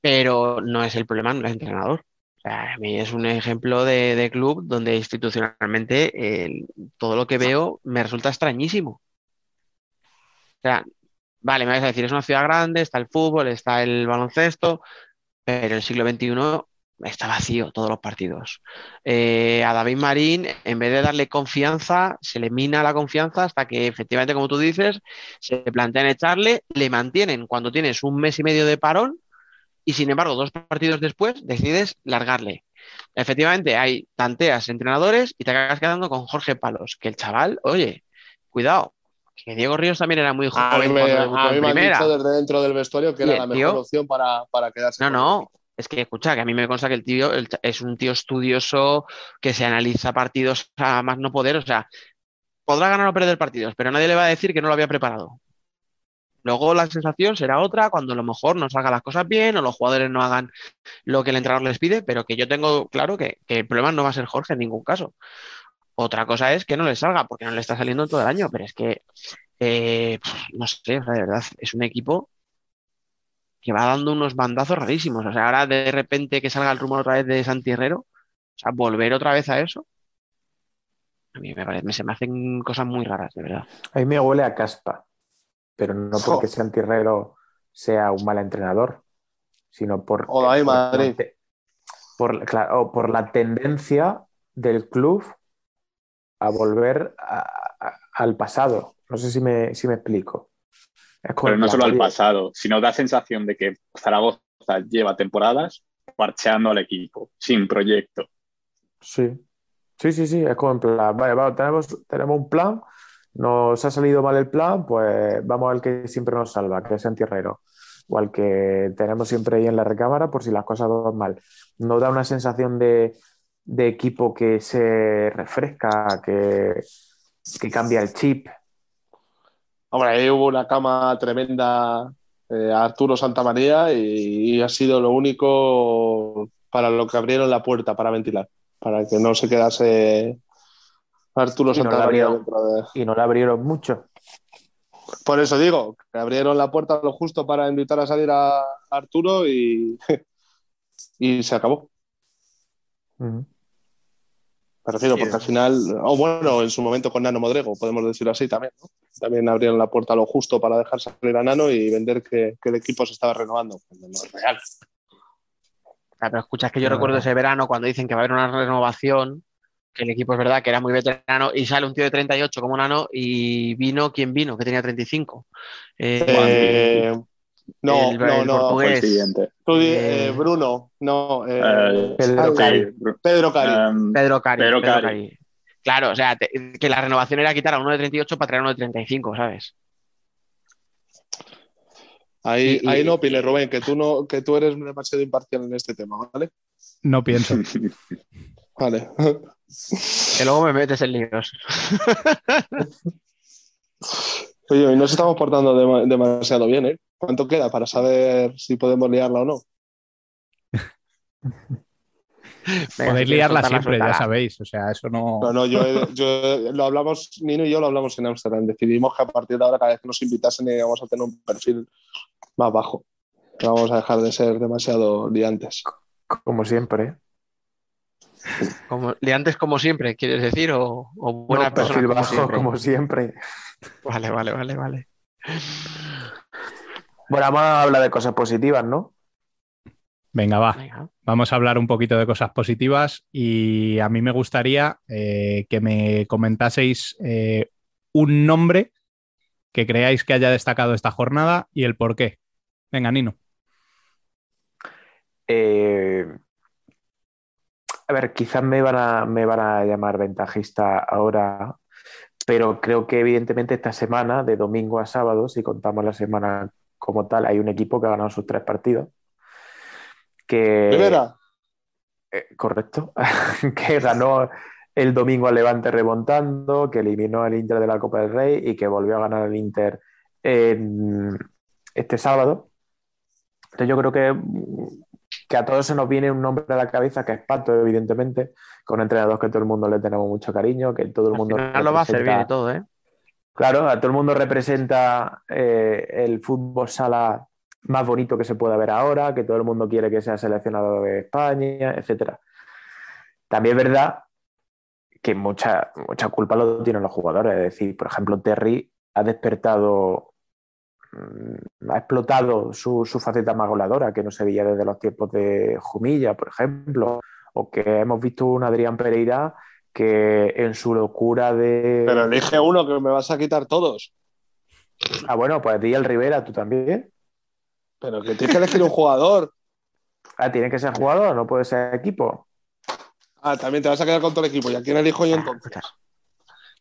C: pero no es el problema, no es el entrenador. A mí es un ejemplo de, de club donde institucionalmente eh, todo lo que veo me resulta extrañísimo. O sea, vale, me vas a decir, es una ciudad grande, está el fútbol, está el baloncesto, pero el siglo XXI está vacío todos los partidos. Eh, a David Marín, en vez de darle confianza, se le mina la confianza hasta que efectivamente, como tú dices, se plantean echarle, le mantienen cuando tienes un mes y medio de parón y sin embargo, dos partidos después decides largarle. Efectivamente, hay tanteas entrenadores y te acabas quedando con Jorge Palos, que el chaval, oye, cuidado, que Diego Ríos también era muy joven. A mí
F: me, a mí me han dicho desde dentro del vestuario que era la mejor tío, opción para, para quedarse.
C: No, no, es que, escucha, que a mí me consta que el tío el, es un tío estudioso que se analiza partidos a más no poder. O sea, podrá ganar o perder partidos, pero nadie le va a decir que no lo había preparado. Luego la sensación será otra cuando a lo mejor no salgan las cosas bien o los jugadores no hagan lo que el entrenador les pide, pero que yo tengo claro que, que el problema no va a ser Jorge en ningún caso. Otra cosa es que no le salga, porque no le está saliendo todo el año, pero es que, eh, no sé, o sea, de verdad, es un equipo que va dando unos bandazos rarísimos. O sea, ahora de repente que salga el rumor otra vez de Santi Herrero, o sea, volver otra vez a eso, a mí me parece, se me hacen cosas muy raras, de verdad.
E: A mí me huele a caspa, pero no porque oh. Santi Herrero sea un mal entrenador, sino por,
F: Hola, por, Madrid.
E: por, claro, por la tendencia del club a volver a, a, al pasado. No sé si me, si me explico.
D: Pero no solo al pasado, sino da sensación de que Zaragoza lleva temporadas parcheando al equipo, sin proyecto.
E: Sí, sí, sí, sí, es como en plan, vale, vale, tenemos, tenemos un plan, nos ha salido mal el plan, pues vamos al que siempre nos salva, que es Herrero, o al que tenemos siempre ahí en la recámara por si las cosas van mal. No da una sensación de, de equipo que se refresca, que, que cambia el chip.
F: Hombre, ahí hubo una cama tremenda eh, a Arturo Santamaría y, y ha sido lo único para lo que abrieron la puerta para ventilar, para que no se quedase Arturo
E: Y no la abrieron.
F: dentro de...
E: Y no le abrieron mucho.
F: Por eso digo, que abrieron la puerta lo justo para invitar a salir a Arturo y, y se acabó. Me refiero,
C: Sí.
F: porque al final, o bueno, en su momento con Nano Modrego, podemos decirlo así también, ¿no? También abrieron la puerta lo justo para dejar salir a Nano y vender que, que el equipo se estaba renovando, cuando no es real.
C: Ah, pero escucha, es que yo
E: No,
C: recuerdo
E: no.
C: ese verano cuando dicen que va a haber una renovación, que el equipo es verdad que era muy veterano y sale un tío de 38 como Nano y vino, ¿quién vino? Que tenía 35. Eh,
F: Eh, no,
C: el-
F: no,
C: el
F: no.
D: Fue el siguiente.
F: Tú di-
C: Eh,
F: eh, Bruno, no. eh,
E: Pedro Cari.
F: Pedro Cari.
C: Pedro Cari.
D: Pedro
C: Pedro
D: Cari.
C: Claro, o sea, te- que la renovación era quitar a uno de 38 para traer a uno de 35, ¿sabes?
F: ahí,
C: y- y-
F: ahí no opines, Rubén, que tú, no, que tú eres demasiado imparcial en este tema, ¿vale?
A: No pienso.
F: Vale.
C: Que luego me metes en líos.
F: Oye, hoy nos estamos portando dema- demasiado bien, ¿eh? ¿Cuánto queda para saber si podemos liarla o no?
A: Podéis liarla siempre, ya sabéis. O sea, eso no.
F: No, no, yo, yo- lo hablamos, Nino y yo lo hablamos en Ámsterdam. Decidimos que a partir de ahora, cada vez que nos invitasen, íbamos a tener un perfil más bajo. Que Vamos a dejar de ser demasiado liantes.
E: Como siempre.
C: Como, liantes como siempre, ¿quieres decir? ¿O, o buena
E: No,
C: persona
E: perfil
C: como
E: bajo,
C: siempre?
E: como siempre.
C: Vale, vale, vale, vale.
E: Bueno, vamos a hablar de cosas positivas, ¿no?
A: Venga, va.
C: Venga.
A: Vamos a hablar un poquito de cosas positivas y a mí me gustaría eh, que me comentaseis eh, un nombre que creáis que haya destacado esta jornada y el por qué. Venga, Nino.
E: Eh, a ver, quizás me van a, me van a llamar ventajista ahora, pero creo que evidentemente esta semana, de domingo a sábado, si contamos la semana como tal, hay un equipo que ha ganado sus tres partidos. Que,
F: Primera,
E: eh, correcto, que ganó el domingo al Levante remontando, que eliminó al Inter de la Copa del Rey y que volvió a ganar al Inter en- este sábado. Entonces yo creo que, que a todos se nos viene un nombre a la cabeza, que es Pato, evidentemente, con un entrenador que todo el mundo le tenemos mucho cariño, que todo el
C: Al
E: mundo
C: final lo va a bien y todo, ¿eh?
E: Claro, a todo el mundo representa eh, el fútbol sala más bonito que se pueda ver ahora, que todo el mundo quiere que sea seleccionado de España, etcétera. También es verdad que mucha, mucha culpa lo tienen los jugadores. Es decir, por ejemplo, Terry ha despertado, mm, ha explotado su, su faceta más goleadora, que no se veía desde los tiempos de Jumilla, por ejemplo, o que hemos visto un Adrián Pereira que en su locura de...
F: pero elige uno que me vas a quitar todos.
E: Ah, bueno, pues di el Rivera, tú también.
F: Pero que tienes que elegir un jugador.
E: Ah, tiene que ser jugador, no puede ser equipo.
F: Ah, también te vas a quedar con todo el equipo. ¿Y a quién elijo yo entonces?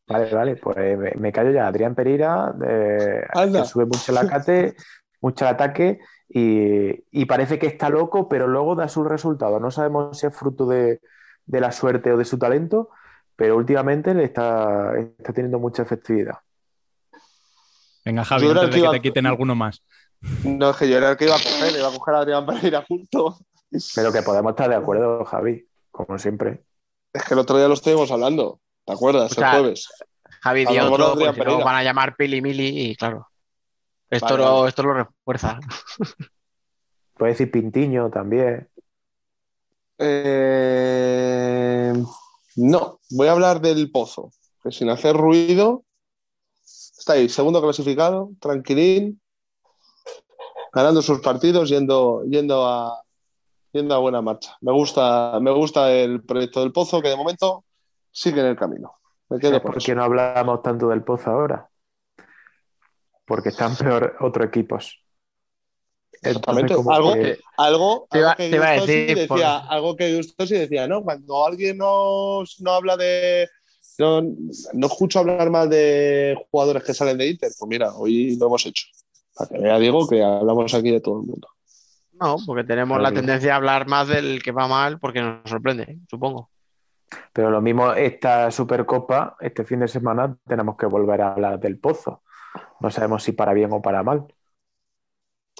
E: Vale, vale, pues me, me callo ya. Adrián Pereira, eh, que sube mucho el acate, mucho el ataque y, y parece que está loco, pero luego da sus resultados. No sabemos si es fruto de, de la suerte o de su talento, pero últimamente le está, está teniendo mucha efectividad.
A: Venga, Javi, antes de
F: que
A: te quiten alguno más.
F: No, es que yo era el que iba a coger, iba a coger a Adrián Pereira junto.
E: Pero que podemos estar de acuerdo, Javi, como siempre.
F: Es que el otro día lo estuvimos hablando. ¿Te acuerdas?
C: O sea,
F: el jueves.
C: Javi dio otro, pues, si no,
F: Pereira.
C: van a llamar Pili Mili y claro. Esto,
F: Vale,
C: lo, esto lo refuerza.
E: Puede decir Pintiño también.
F: Eh, No, voy a hablar del Pozo, que sin hacer ruido está ahí, segundo clasificado, tranquilín, ganando sus partidos, yendo, yendo, a, yendo a buena marcha. Me gusta, me gusta el proyecto del Pozo, que de momento sigue en el camino. Me quedo
E: ¿Por qué no hablamos tanto del Pozo ahora? Porque están peor otros equipos.
F: Exactamente. Algo,
E: que-
F: algo,
C: Te iba-
F: algo que
C: te iba a
F: Gustosi
C: decir, por-
F: decía, algo que Gustosi decía, ¿no? Cuando alguien no, no habla de. No, no escucho hablar más de jugadores que salen de Inter. Pues mira, hoy lo hemos hecho. Para que vea, digo, que hablamos aquí de todo el mundo.
C: No, porque tenemos la tendencia a hablar más del que va mal porque nos sorprende, supongo.
E: Pero lo mismo, esta Supercopa, este fin de semana, tenemos que volver a hablar del pozo. No sabemos si para bien o para mal.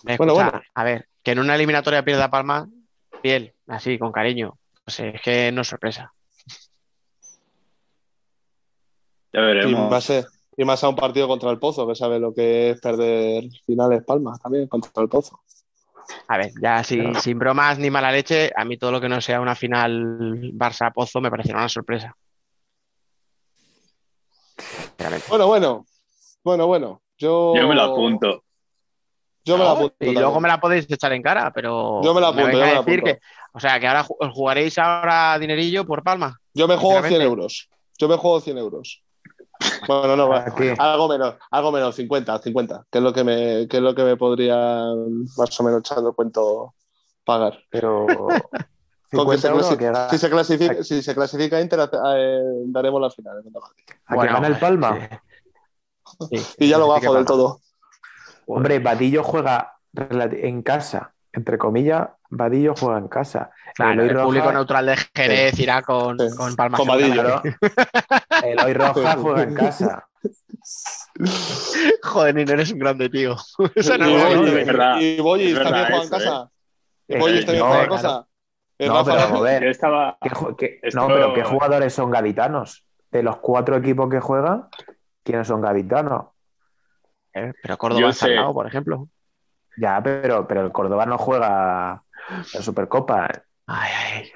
C: Escucha, bueno, A ver, que en una eliminatoria pierda Palma, piel, así, con cariño. Pues es que no es sorpresa.
D: Ya veremos.
F: Y más, y más a un partido contra el Pozo, que sabe lo que es perder finales Palma también contra el Pozo.
C: A ver, ya sin, sin bromas ni mala leche, a mí todo lo que no sea una final Barça-Pozo me parecerá una sorpresa.
F: Bueno, bueno. Bueno, bueno. Yo,
D: Yo me lo apunto.
F: Yo me la apunto.
C: Y
F: también.
C: luego me la podéis echar en cara, pero.
F: Yo me la apunto, yo me la
C: decir
F: apunto.
C: que- o sea, que ahora os jugaréis ahora dinerillo por Palma.
F: Yo me juego 100
C: Sinceramente.
F: euros. Yo me juego 100 euros. Bueno, no, algo menos, algo menos, 50, 50, que es lo que me, que es lo que me podría más o menos echando cuento pagar.
E: Pero
F: Con que
E: 50
F: se
E: euros, que
F: si, se clasifica, si se clasifica Inter, eh, daremos la final.
E: a que
C: Bueno,
E: gana el Palma.
C: sí. Sí,
F: Y ya lo
C: que
F: bajo del todo.
E: Hombre, Vadillo juega en casa. Entre comillas, Vadillo juega en casa.
C: Claro, el público neutral de Jerez irá con,
F: Sí.
C: con Palma.
F: Con Vadillo.
E: Claro. Eloy Rojas juega en casa.
C: Joder, Nino, eres un grande, tío. Eso
F: Y
C: no
F: y Boyis también juega en casa. Y
E: Eh,
F: Boyis también
E: no,
F: juega en casa.
E: No, pero a ver.
D: Yo estaba.
E: ¿Qué ju- qué-
D: Esto-
E: No, pero ¿qué jugadores son gaditanos? De los cuatro equipos que juegan, ¿quiénes son gaditanos?
C: Eh, Pero Córdoba está al lado, por ejemplo.
E: Ya, pero, pero el Córdoba no juega la Supercopa.
C: Ay, ay.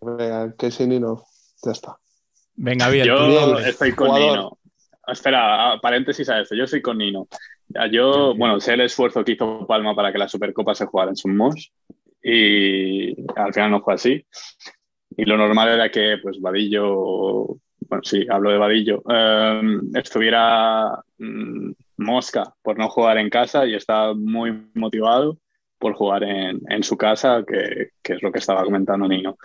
F: Venga, que sí, Nino. Ya está.
A: Venga, bien.
D: Yo
F: Bien,
D: estoy con
F: jugador.
D: Nino. Espera, paréntesis a esto. Yo estoy con Nino. Yo, bueno, sé el esfuerzo que hizo Palma para que la Supercopa se jugara en Sumos y al final no fue así. Y lo normal era que, pues, Vadillo, bueno, sí, hablo de Vadillo, eh, estuviera mm, mosca por no jugar en casa y está muy motivado por jugar en, su casa, que, es lo que estaba comentando Nino.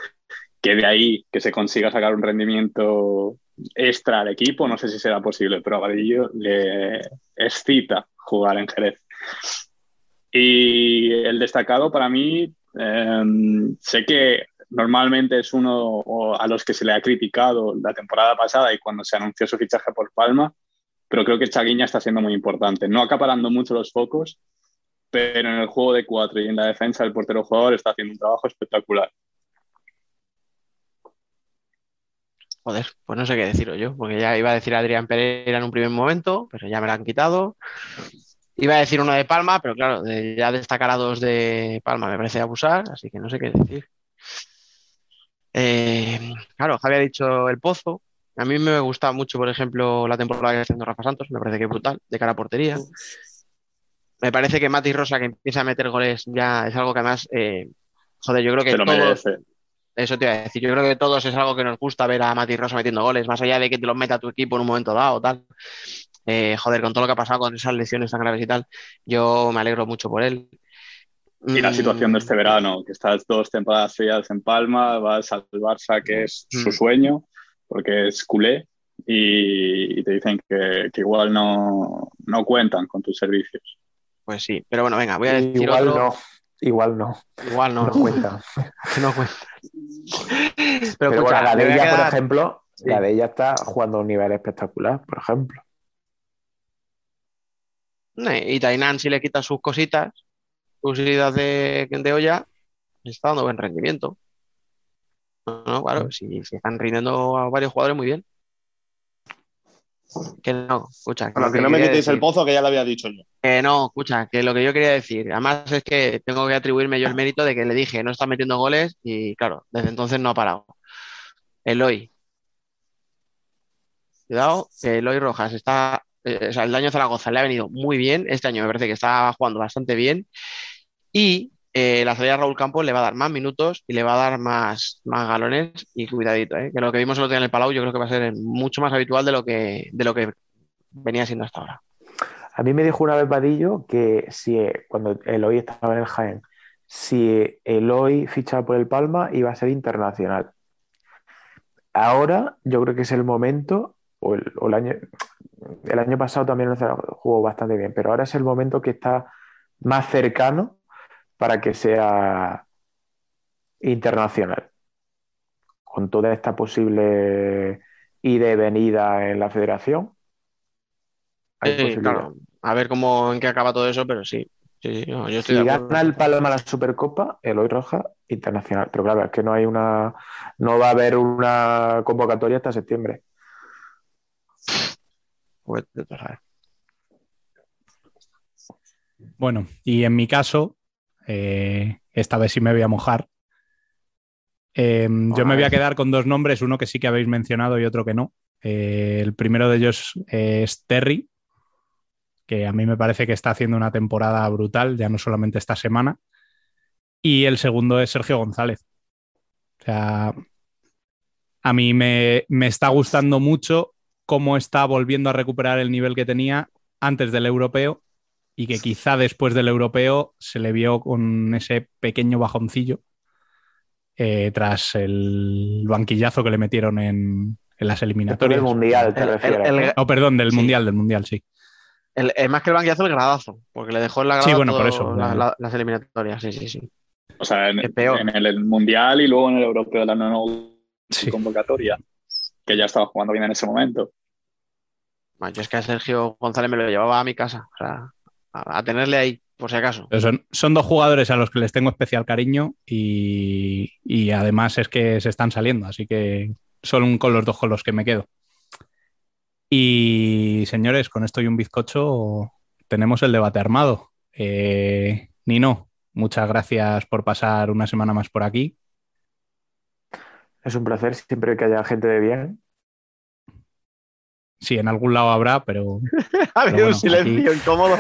D: Que de ahí que se consiga sacar un rendimiento extra al equipo, no sé si será posible, pero a Vadillo le excita jugar en Jerez. Y el destacado para mí, eh, sé que normalmente es uno a los que se le ha criticado la temporada pasada y cuando se anunció su fichaje por Palma, pero creo que Chaguiña está siendo muy importante, no acaparando mucho los focos, pero en el juego de cuatro y en la defensa el portero jugador está haciendo un trabajo espectacular.
C: Joder, pues no sé qué deciros yo, porque ya iba a decir Adrián Pereira en un primer momento, pero ya me lo han quitado. Iba a decir uno de Palma, pero claro, ya destacar a dos de Palma me parece abusar, así que no sé qué decir. Eh, claro, Javi ha dicho el Pozo. A mí me gusta mucho, por ejemplo, la temporada que está haciendo Rafa Santos, me parece que es brutal, de cara a portería. Me parece que Mati Rosa, que empieza a meter goles, ya es algo que además, eh, joder, yo creo que todos,
D: merece.
C: eso te iba a decir. Yo creo que todos es algo que nos gusta ver a Mati Rosa metiendo goles, más allá de que te los meta tu equipo en un momento dado, tal. Eh, joder, con todo lo que ha pasado con esas lesiones tan graves y tal, yo me alegro mucho por él.
D: Y la
C: Mm,
D: situación de este verano, que estás dos temporadas seguidas en Palma, vas al Barça, que es su
C: Mm.
D: sueño, porque es culé, y, y te dicen que, que igual no, no cuentan con tus servicios.
C: Pues sí, pero bueno, venga, voy a decir
E: Igual
C: otro.
E: no, igual no,
C: Igual no,
E: no cuenta.
C: no cuenta. Pero,
E: Pero
C: escucha,
E: bueno, la de ella, por
C: quedar-
E: ejemplo,
C: Sí.
E: la de ella está jugando a un nivel espectacular, por ejemplo.
C: Eh, Y Tainan, si le quita sus cositas, idas de, de olla, está dando buen rendimiento. No, claro, si, si están rindiendo a varios jugadores muy bien. Que no, escucha. que
F: Bueno,
C: lo
F: que no me quitéis el pozo, que ya lo había dicho yo.
C: Que no, escucha, que lo que yo quería decir, además es que tengo que atribuirme yo el mérito de que le dije, no está metiendo goles y claro, desde entonces no ha parado. Eloy. Cuidado, que Eloy Rojas está, eh, o sea, el daño Zaragoza le ha venido muy bien, este año me parece que está jugando bastante bien y eh, la salida de Raúl Campos le va a dar más minutos y le va a dar más, más galones y cuidadito, eh, que lo que vimos el otro día en el Palau yo creo que va a ser mucho más habitual de lo que, de lo que venía siendo hasta ahora.
E: A mí me dijo una vez Vadillo que si eh, cuando Eloy estaba en el Jaén, si Eloy fichaba por el Palma iba a ser internacional. Ahora yo creo que es el momento, o el, o el año, el año pasado también jugó bastante bien, pero ahora es el momento que está más cercano para que sea internacional. con toda esta posible ida y venida en la federación. Hay
C: Sí,
E: posibilidad.
C: claro. A ver cómo en qué acaba todo eso, pero sí. Sí, sí, no, yo estoy
E: Si
C: de
E: gana el Palma la Supercopa, Eloy Roja internacional. Pero claro, es que no hay una, no va a haber una convocatoria hasta septiembre.
C: Pues.
A: Bueno, y en mi caso, eh, esta vez sí me voy a mojar. Eh, yo me voy a quedar con dos nombres, uno que sí que habéis mencionado y otro que no. Eh, el primero de ellos es Terry, que a mí me parece que está haciendo una temporada brutal, ya no solamente esta semana. Y el segundo es Sergio González. O sea, a mí me, me está gustando mucho cómo está volviendo a recuperar el nivel que tenía antes del europeo y que quizá después del europeo se le vio con ese pequeño bajoncillo eh, tras el banquillazo que le metieron en, en las
E: Después del
A: eliminatorias.
E: Mundial, te
C: El- el-
E: refieres.
C: el-
E: ¿no?
A: Oh, perdón, del
C: Sí.
A: Mundial, del Mundial, sí.
C: El, el más que el banquillazo, el gradazo, porque le dejó en la grada
A: Sí, bueno, por eso.
C: la- la- las eliminatorias. Sí, sí, sí.
D: O sea, en,
C: Qué peor.
D: en el Mundial y luego en el Europeo de la nueva
A: Sí.
D: convocatoria, que ya estaba jugando bien en ese momento.
C: Yo es que a Sergio González me lo llevaba a mi casa, o sea, a, a tenerle ahí, por si acaso.
A: Son, son dos jugadores a los que les tengo especial cariño y, y además es que se están saliendo, así que son con los dos con los que me quedo. Y señores, con esto y un bizcocho tenemos el debate armado. Eh, Nino, muchas gracias por pasar una semana más por aquí.
E: Es un placer siempre que haya gente de bien.
A: Sí, en algún lado habrá, pero
C: Ha habido
A: bueno,
C: un silencio incómodo.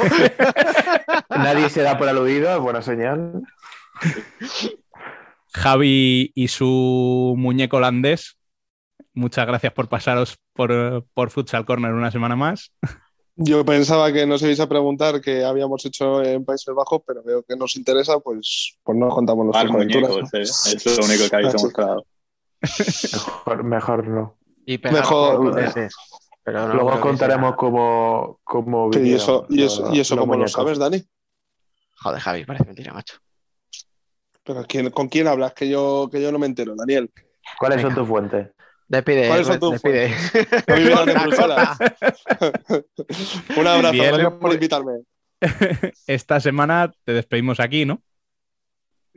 E: Nadie se da por aludido, es buena señal.
A: Javi y su muñeco holandés, muchas gracias por pasaros por, por Futsal Corner una semana más.
F: Yo pensaba que nos ibais a preguntar qué habíamos hecho en Países Bajos, pero veo que nos interesa, pues, pues no contamos aventuras.
D: muñecos, eh. Es lo único que habéis demostrado.
E: Mejor, mejor no.
C: Y
F: Mejor-
C: juguetes. Pero no
E: Luego contaremos cómo, cómo
F: Sí, y eso, y eso,
E: los-
F: y eso cómo lo sabes, Dani.
C: Joder, Javi, parece mentira, macho.
F: Pero ¿quién- ¿con quién hablas? Que yo, que yo no me entero, Daniel.
E: ¿Cuáles son tus fuentes?
C: Despide,
F: ¿Cuáles son tus
C: despide.
F: Bruselas. Un abrazo, gracias por invitarme.
A: Esta semana te despedimos aquí, ¿no?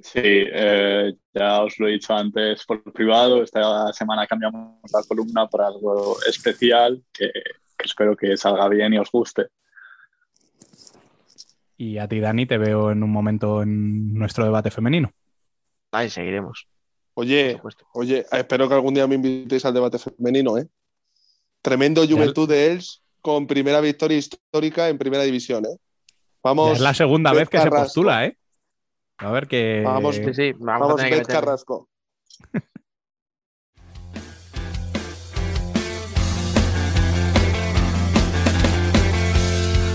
D: Sí, eh, ya os lo he dicho antes por privado. Esta semana cambiamos la columna para algo especial que, que espero que salga bien y os guste.
A: Y a ti, Dani, te veo en un momento en nuestro debate femenino.
C: Ahí seguiremos,
F: Oye, oye, espero que algún día me invitéis al debate femenino, ¿eh? Tremendo Juventud de Els con primera victoria histórica en primera división, ¿eh?
A: Ya
F: Vamos,
A: es la segunda vez que se postula, ¿e A ver que.
F: Vamos,
C: Sí, sí, vamos, a
F: vamos,
C: tener que.
F: Carrasco.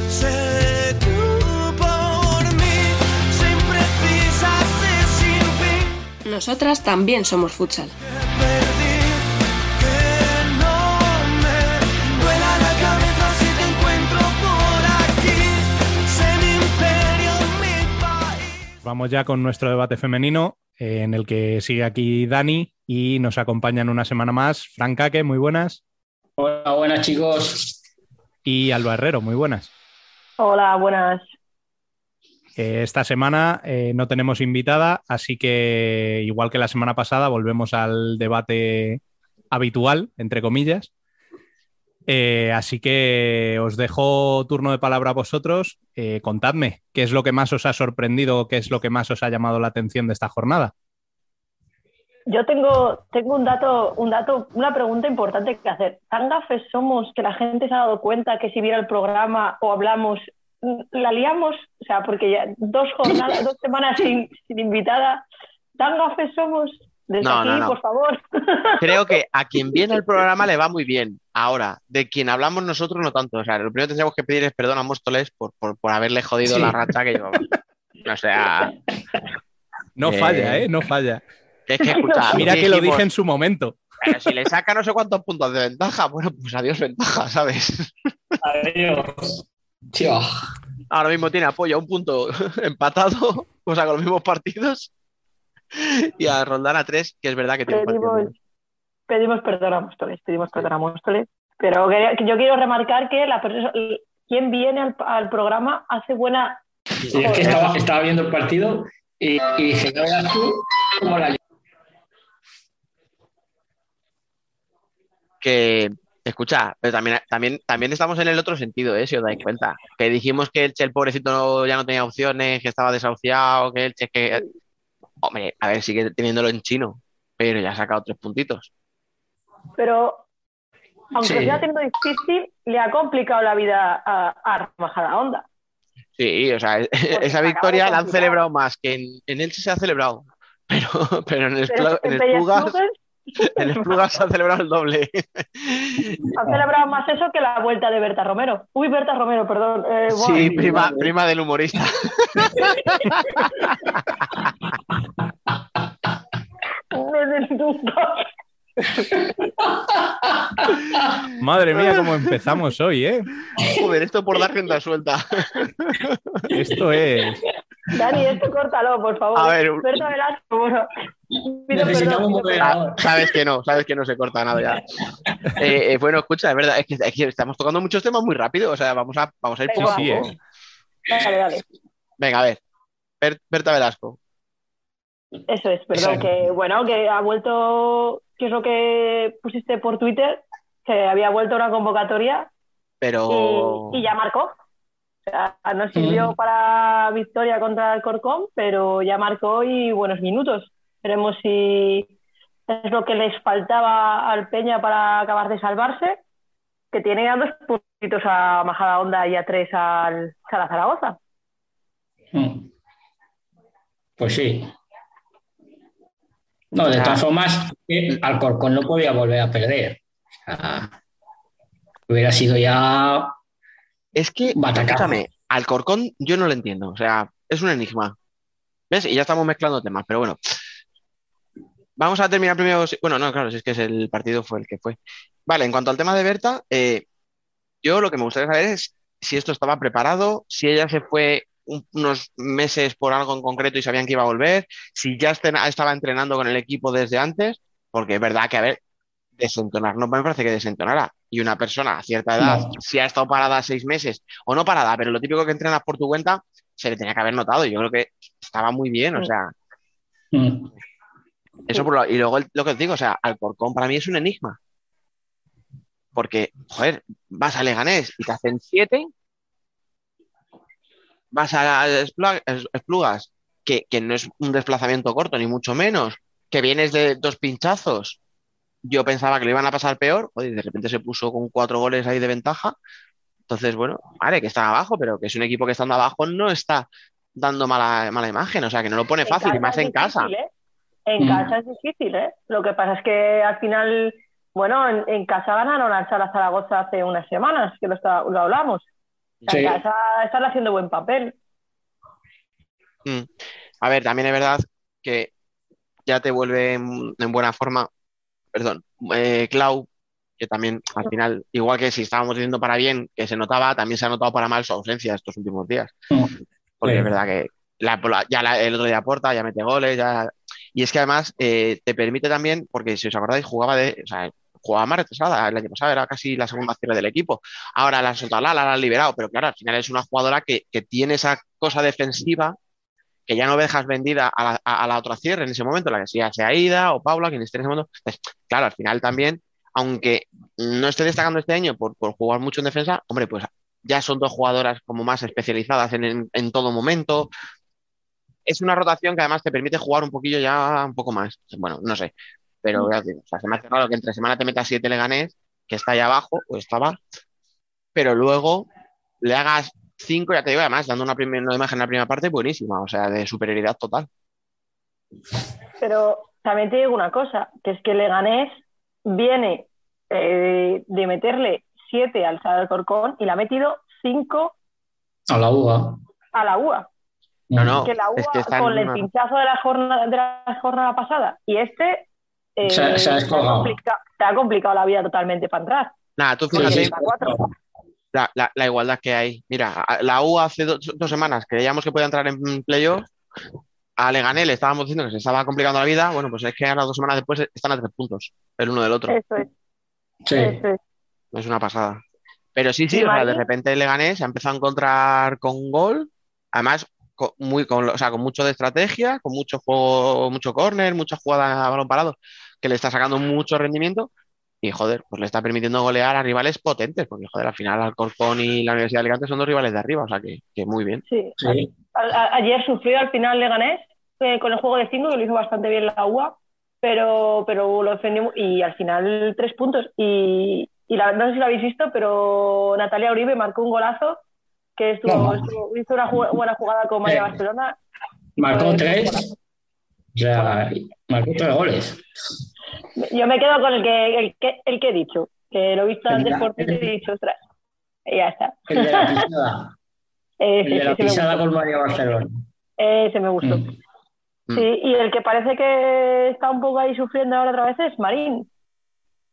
G: Sé tú por mí, sin precisas sin fin.
B: Nosotras también somos futsal.
A: Vamos ya con nuestro debate femenino, eh, en el que sigue aquí Dani y nos acompañan una semana más Fran Caque, muy buenas,
H: Hola, buenas chicos.
A: y Alba Herrero, muy buenas.
I: Hola, buenas.
A: Eh, esta semana eh, no tenemos invitada, así que igual que la semana pasada, volvemos al debate habitual, entre comillas. Eh, así que os dejo turno de palabra a vosotros. Eh, contadme qué es lo que más os ha sorprendido, qué es lo que más os ha llamado la atención de esta jornada.
I: Yo tengo, tengo un dato, un dato, una pregunta importante que hacer. ¿Tan gafes somos que la gente se ha dado cuenta que si viera el programa o hablamos, la liamos? O sea, porque ya dos jornadas, dos semanas sin, sin invitada. ¿Tan gafes somos? Desde
C: No,
I: aquí,
C: no, no.
I: por favor.
C: Creo que a quien viene el programa le va muy bien. Ahora, de quien hablamos nosotros no tanto. O sea, lo primero que tendríamos que pedir es perdón a Móstoles por, por, por haberle jodido
H: Sí.
C: la racha que llevaba. O sea,
A: No
C: Eh,
A: falla, ¿eh? No falla.
C: que es que escucha.
A: Mira que lo dije en su momento.
C: "Pero si le saca no sé cuántos puntos de ventaja, bueno, pues adiós ventaja, ¿sabes?
H: Adiós. Tío.
C: Ahora mismo tiene apoyo a un punto empatado, o sea, con los mismos partidos. Y a Roldán a tres, que es verdad que tiene
I: Pedimos, pedimos perdón a Móstoles, pedimos perdón a Móstoles. Pero que- que yo quiero remarcar que la persona, quien viene al, al programa hace buena.
H: Sí, es que estaba, estaba viendo el partido y, y dije, no veas tú cómo la
C: que escucha, pero también, también, también estamos en el otro sentido, ¿eh? si os dais cuenta. Que dijimos que el Che, el pobrecito, no- ya no tenía opciones, que estaba desahuciado, que el Che, que. Hombre, a ver, sigue teniéndolo en chino, pero ya ha sacado tres puntitos.
I: Pero aunque
H: Sí.
I: sea teniendo difícil, le ha complicado la vida a, a Majadahonda.
C: Sí, o sea, esa victoria la han celebrado más que en, en Elche se ha celebrado. Pero, pero en el,
I: Pero
C: en
I: En
C: Esplugas se ha celebrado el doble.
I: Han celebrado más eso que la vuelta de Berta Romero. Uy, Berta Romero, perdón. Eh.
C: Sí, prima, prima del humorista.
A: Madre mía, cómo empezamos hoy, ¿eh?
C: Joder, esto por dar rienda suelta.
A: Esto es.
I: Dani, esto córtalo, por favor.
C: A ver, un-
I: Berta Velasco, bueno. Pido
H: Necesitamos
I: perdón,
H: moderador.
C: Ah, sabes que no, sabes que no se corta nada ya. Eh, eh, bueno, escucha, es verdad, es que, es que estamos tocando muchos temas muy rápido, o sea, vamos a, vamos a ir
I: Sí,
C: poco a
A: sí,
C: poco.
A: ¿eh?
I: Dale, dale.
C: Venga, a ver. Ber- Berta Velasco.
I: Eso es, perdón,
H: Exacto.
I: que bueno, que ha vuelto, que es lo que pusiste por Twitter, que había vuelto una convocatoria
C: Pero.
I: y, y ya marcó. O sea, no sirvió
H: Mm.
I: para victoria contra el Corcón, pero ya marcó y buenos minutos. Veremos si es lo que les faltaba al Peña para acabar de salvarse, que tiene a dos puntitos a Majada Honda y a tres al Sala Zaragoza.
H: Mm. Pues sí. No, de todas formas, eh, Alcorcón no podía volver a perder. O sea, hubiera sido ya.
C: Es que, escúchame, Alcorcón yo no lo entiendo, o sea, es un enigma. ¿Ves? Y ya estamos mezclando temas, pero bueno. Vamos a terminar primero. Bueno, no, claro, si es que es el partido fue el que fue. Vale, en cuanto al tema de Berta, eh, yo lo que me gustaría saber es si esto estaba preparado, si ella se fue un- unos meses por algo en concreto y sabían que iba a volver, si ya estaba entrenando con el equipo desde antes, porque es verdad que, a ver, desentonar no me parece que desentonara. Y una persona a cierta edad,
H: No.
C: si ha estado parada seis meses, o no parada, pero lo típico que entrenas por tu cuenta, se le tenía que haber notado. y Yo creo que estaba muy bien, o
I: Mm.
C: sea,
H: Mm.
C: eso por lo, y luego el- lo que os digo, o sea, Alcorcón para mí es un enigma. Porque, joder, vas a Leganés y te hacen siete, vas a Es- Esplugas, que, que no es un desplazamiento corto, ni mucho menos, que vienes de dos pinchazos. Yo pensaba que le iban a pasar peor, joder, y de repente se puso con cuatro goles ahí de ventaja. Entonces, bueno, vale, que está abajo, pero que es un equipo que estando abajo no está dando mala, mala imagen, o sea, que no lo pone fácil, y más en casa.
I: ¿eh? En
H: Mm.
I: casa es difícil, ¿eh? Lo que pasa es que al final, bueno, en, en casa ganaron al Sala Zaragoza hace unas semanas, que lo, está- lo hablamos. O sea,
H: Sí.
I: Están haciendo buen papel.
C: Mm. A ver, también es verdad que ya te vuelve en, en buena forma, perdón, eh, Clau, que también al final, igual que si estábamos diciendo para bien, que se notaba, también se ha notado para mal su ausencia estos últimos días.
H: Mm.
C: Porque
H: Sí.
C: es verdad que la- ya la- el otro día aporta, ya mete goles, ya... Y es que además eh, te permite también, porque si os acordáis, jugaba de, o sea, jugaba más retrasada el año pasado, era casi la segunda cierre del equipo. Ahora la soltado, la, han liberado, pero claro, al final es una jugadora que, que tiene esa cosa defensiva que ya no dejas vendida a la, a- a la otra cierre en ese momento, la que sea, sea Ida o Paula, quien esté en ese momento. Entonces, claro, al final también, aunque no esté destacando este año por, por jugar mucho en defensa, hombre, pues ya son dos jugadoras como más especializadas en, en- en todo momento. Es una rotación que además te permite jugar un poquillo ya un poco más. Bueno, no sé, pero digo, o sea, se me hace raro que entre semana te metas siete Leganés, que está ahí abajo, o estaba, pero luego le hagas cinco, ya te digo, además, dando una, primera una imagen en la primera parte buenísima, o sea, de superioridad total.
I: Pero también te digo una cosa, que es que Leganés viene eh, de meterle siete al Sala del Corcón y le ha metido cinco
H: A la UA.
I: a la UA.
C: No, no,
I: que la UA
C: es que
I: con el pinchazo de la jornada, de la jornada pasada y este eh,
H: Se ha- se ha
I: te, ha te ha complicado la vida totalmente para entrar.
C: Nada, tú fíjate la, la- la igualdad que hay. Mira, la U hace do- dos semanas creíamos que podía entrar en playoff, a Leganés le estábamos diciendo que se estaba complicando la vida, bueno, pues es que ahora dos semanas después están a tres puntos, el uno del otro.
I: Eso es.
H: Sí.
I: eso es.
C: Es una pasada. Pero sí, sí,
I: ¿Y
C: o sea, de repente Leganés se ha empezado a encontrar con gol, además con, muy, con, o sea, con mucho de estrategia, con mucho juego, mucho córner, muchas jugadas a balón parado, que le está sacando mucho rendimiento y joder, pues le está permitiendo golear a rivales potentes, porque joder, al final Alcorcón y la Universidad de Alicante son dos rivales de arriba, o sea que, que muy bien.
I: Sí.
H: Sí.
I: A- a- ayer sufrió al final Leganés eh, con el juego de 5, que lo hizo bastante bien la UA, pero, pero lo defendió y al final tres puntos. Y, y la, no sé si lo habéis visto, pero Natalia Uribe marcó un golazo que estuvo, estuvo- hizo una buena jugada con María
H: Sí.
I: Barcelona.
H: Marcó
I: Pues,
H: tres. O sea, marcó tres goles.
I: Yo me quedo con el que, el que, el que he dicho, que lo he visto antes por Twitter y he dicho, ostras, y ya está.
H: El de la pisada.
I: Ese,
H: El de la
I: ese me
H: pisada
I: gustó.
H: con María Barcelona.
I: Ese me gustó.
H: Mm.
I: Sí, y el que parece que está un poco ahí sufriendo ahora otra vez es Marín.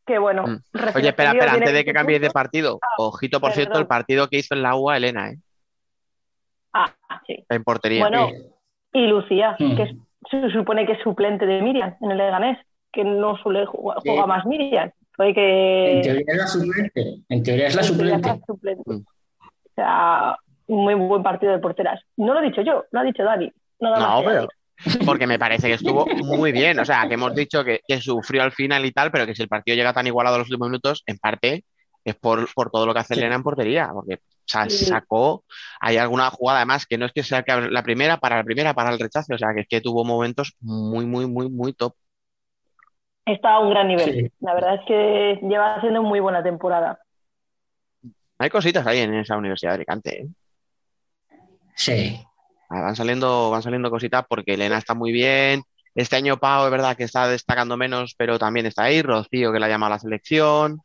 I: Que bueno,
C: Mm. Oye, espera, espera, antes de que
I: 20
C: cambiéis de partido, ojito, por cierto, el partido que hizo en la UA Elena, ¿eh?
I: Ah, sí.
C: En portería.
I: Bueno, y Lucía,
H: Mm.
I: que es- se supone que es suplente de Miriam en el Leganés, que no suele jugar,
C: Sí.
I: juega más Miriam. Fue que
H: En teoría es la suplente. En teoría es la
I: en teoría es
H: suplente.
I: la suplente.
C: Mm.
I: O sea, un muy buen partido de porteras. No lo he dicho yo, lo ha dicho más
C: No,
I: que
C: pero. Porque me parece que estuvo muy bien. O sea, que hemos dicho que, que sufrió al final y tal, pero que si el partido llega tan igualado a los últimos minutos, en parte es por, por todo lo que hace
H: Sí.
C: Elena en portería. Porque o sea,
I: Sí.
C: sacó, hay alguna jugada además que no es que sea que la primera para la primera, para el rechace. O sea, que es que tuvo momentos muy, muy, muy, muy top.
I: Está a un gran nivel.
H: Sí.
I: La verdad es que lleva haciendo muy buena temporada.
C: Hay cositas ahí en esa Universidad de Alicante. ¿eh?
H: Sí.
C: Ah, Van saliendo, van saliendo cositas porque Elena está muy bien. Este año Pau es verdad que está destacando menos, pero también está ahí. Rocío que la llama a la selección.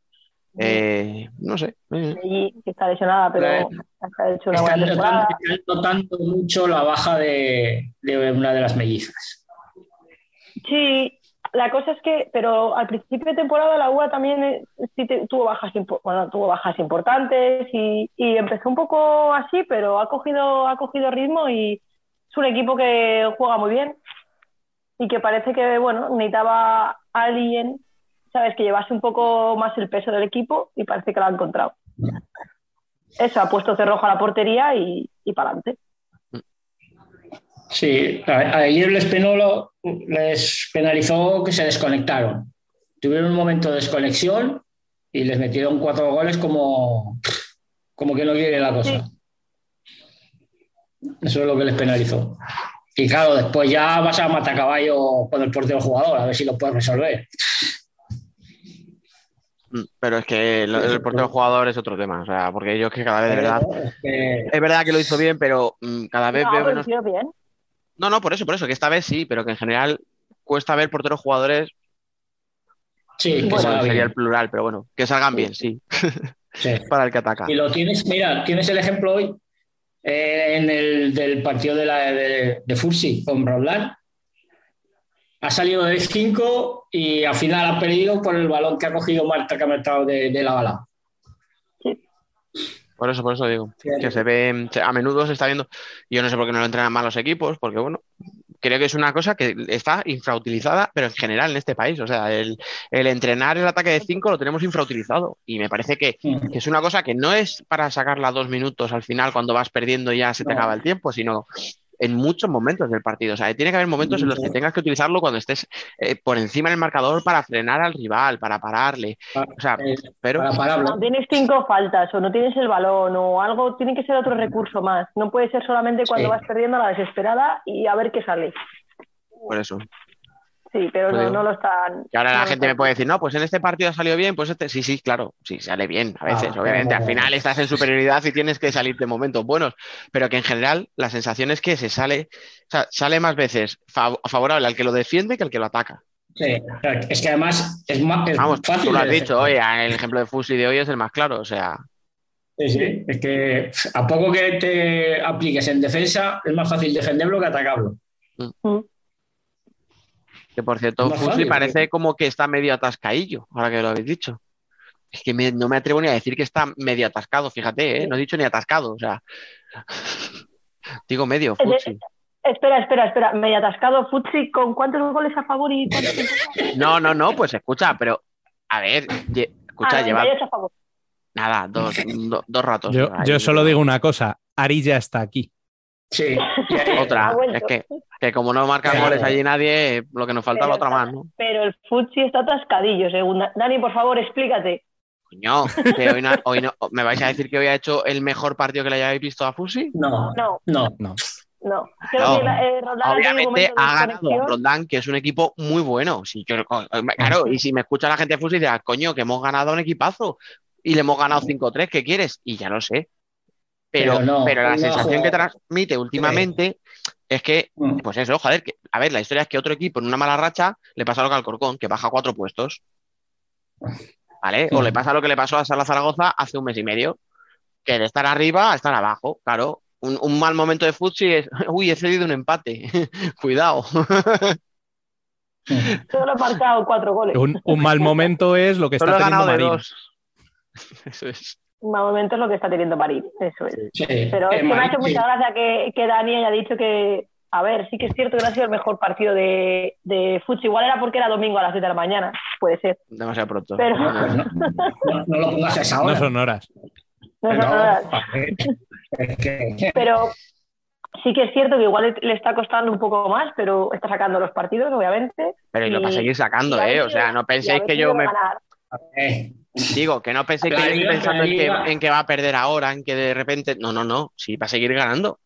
C: Eh, no sé. eh.
I: Está lesionada, pero ha hecho una buena
H: Están
I: temporada.
H: notando, están notando mucho la baja de, de una de las mellizas.
I: Sí, la cosa es que, pero al principio de temporada la UA también eh, sí te- tuvo bajas, bueno, tuvo bajas importantes y, y empezó un poco así, pero ha cogido, ha cogido ritmo y es un equipo que juega muy bien y que parece que, bueno, necesitaba a alguien, sabes, que llevase un poco más el peso del equipo y parece que lo ha encontrado. Eso, ha puesto cerrojo a la portería y, y para adelante.
H: Sí, a- ayer les, penó lo- les penalizó que se desconectaron. Tuvieron un momento de desconexión y les metieron cuatro goles como, como que no quiere la cosa. Eso es lo que les penalizó. Y claro, después ya vas a matacaballo con el portero jugador, a ver si lo puedes resolver.
C: Mm, Pero es que el portero jugador es otro tema. O sea, porque yo es que cada vez de verdad.
H: Es que-
C: Es verdad que lo hizo bien, pero mm, cada vez
I: No,
C: veo menos.
I: bien.
C: No, no, por eso, por eso, que esta vez sí, pero que en general cuesta ver porteros jugadores,
H: sí, que
C: bueno,
H: salga
C: sería el plural, pero bueno, que salgan bien, sí,
H: Sí.
C: para el que ataca.
H: Y lo tienes, mira, tienes el ejemplo hoy eh, en el del partido de, la, de, de Fursi con Roland. Ha salido de 5 y al final ha perdido por el balón que ha cogido Marta que ha metido de, de la bala.
C: Por eso, por eso digo, que se ve, a menudo se está viendo, yo no sé por qué no lo entrenan mal los equipos, porque bueno, creo que es una cosa que está infrautilizada, pero en general en este país, o sea, el, el entrenar el ataque de 5 lo tenemos infrautilizado, y me parece que, que es una cosa que no es para sacarla dos minutos al final cuando vas perdiendo y ya se te
H: No.
C: acaba el tiempo, sino en muchos momentos del partido. O sea, tiene que haber momentos en los que tengas que utilizarlo cuando estés eh, por encima del marcador para frenar al rival, para pararle. O sea,
H: Eh,
C: pero.
I: No tienes cinco faltas o no tienes el balón o algo, tiene que ser otro recurso más. No puede ser solamente cuando
H: Sí.
I: vas perdiendo a la desesperada y a ver qué sale.
C: por eso.
I: Sí, pero
C: Pues
I: no,
C: digo.
I: no lo están.
C: Y ahora
I: no
C: la gente me puede decir, no, pues en este partido ha salido bien, pues este, sí, sí, claro, sí, sale bien a veces,
H: Ah,
C: obviamente. Al final estás en superioridad y tienes que salir de momentos buenos, pero que en general la sensación es que se sale, o sea, sale más veces fav- favorable al que lo defiende que al que lo ataca.
H: Sí, es que además es más es
C: Vamos,
H: fácil.
C: tú lo has dicho, oye, el ejemplo de Fusi de hoy es el más claro, o sea,
H: Sí, sí, es que a poco que te apliques en defensa es más fácil defenderlo que atacarlo.
I: Mm.
C: Que por cierto, Fusi
H: fácil,
C: parece como que está medio atascadillo, ahora que lo habéis dicho. Es que me- no me atrevo ni a decir que está medio atascado, fíjate, ¿eh? no he dicho ni atascado, o sea, digo medio,
I: Es de-
C: Fusi.
I: Espera, espera, espera. Me he atascado Futsi con cuántos goles a favor y cuántos?
C: No, no, no, pues escucha, pero a ver, lle- escucha,
I: Ah,
C: lleva
I: 98 a favor.
C: nada, dos, do- dos ratos.
A: Yo, yo solo digo una cosa, Ari ya está aquí.
H: Sí.
C: Otra, es que, que como no marcan
H: Claro.
C: goles allí nadie, lo que nos faltaba
I: Pero
C: otra más, ¿no?
I: Pero el Futsi está atascadillo, según Da- Dani, por favor, explícate.
C: Coño, que hoy no, hoy no- ¿me vais a decir que hoy ha hecho el mejor partido que le hayáis visto a Fusi?
H: No,
I: No,
H: no.
A: No.
I: no. Creo
C: No.
I: que la- eh, Roldán
C: Obviamente ha ganado. Roldán, que es un equipo muy bueno. Yo- claro, y si me escucha la gente de Fusi, dirá, coño, que hemos ganado un equipazo y le hemos ganado 5-3, ¿qué quieres? Y ya lo sé. Pero,
H: Pero no,
C: pero la
H: no
C: sensación que transmite últimamente es que,
H: Mm.
C: pues eso, joder, que, a ver, la historia es que otro equipo en una mala racha le pasa lo que al Corcón, que baja cuatro puestos. ¿Vale? O
H: Mm.
C: le pasa lo que le pasó a Sala Zaragoza hace un mes y medio, que de estar arriba a estar abajo, claro. Un, un mal momento de Futsi es, uy, he cedido un empate, cuidado.
I: Solo he marcado cuatro goles.
A: Un, un mal momento es lo que
C: Solo
A: está
C: he
A: teniendo
C: ganado de
A: Marín.
C: dos. Eso es.
I: Momento es lo que está teniendo París, eso es.
H: Sí.
I: Pero es que me ha hecho mucha gracia que, que Dani haya dicho que, a ver, sí que es cierto que no ha sido el mejor partido de, de Futsi. Igual era porque era domingo a las 7 de la mañana, puede ser.
C: Demasiado pronto.
I: Pero-
H: No, no, no, no lo pongas a esa
A: No
H: hora.
A: son horas.
I: No, no,
H: No,
I: no,
H: es que-
I: pero sí que es cierto que igual le está costando un poco más, pero está sacando los partidos, obviamente.
C: Pero y lo va a seguir sacando,
I: y
C: ¿eh? O sea, no penséis que yo me
I: ganar.
H: Eh,
C: digo, que no penséis que estoy
H: liga-
C: pensando en que,
H: liga-
C: en que va a perder ahora, en que de repente. No, no, no. Sí, va a seguir ganando.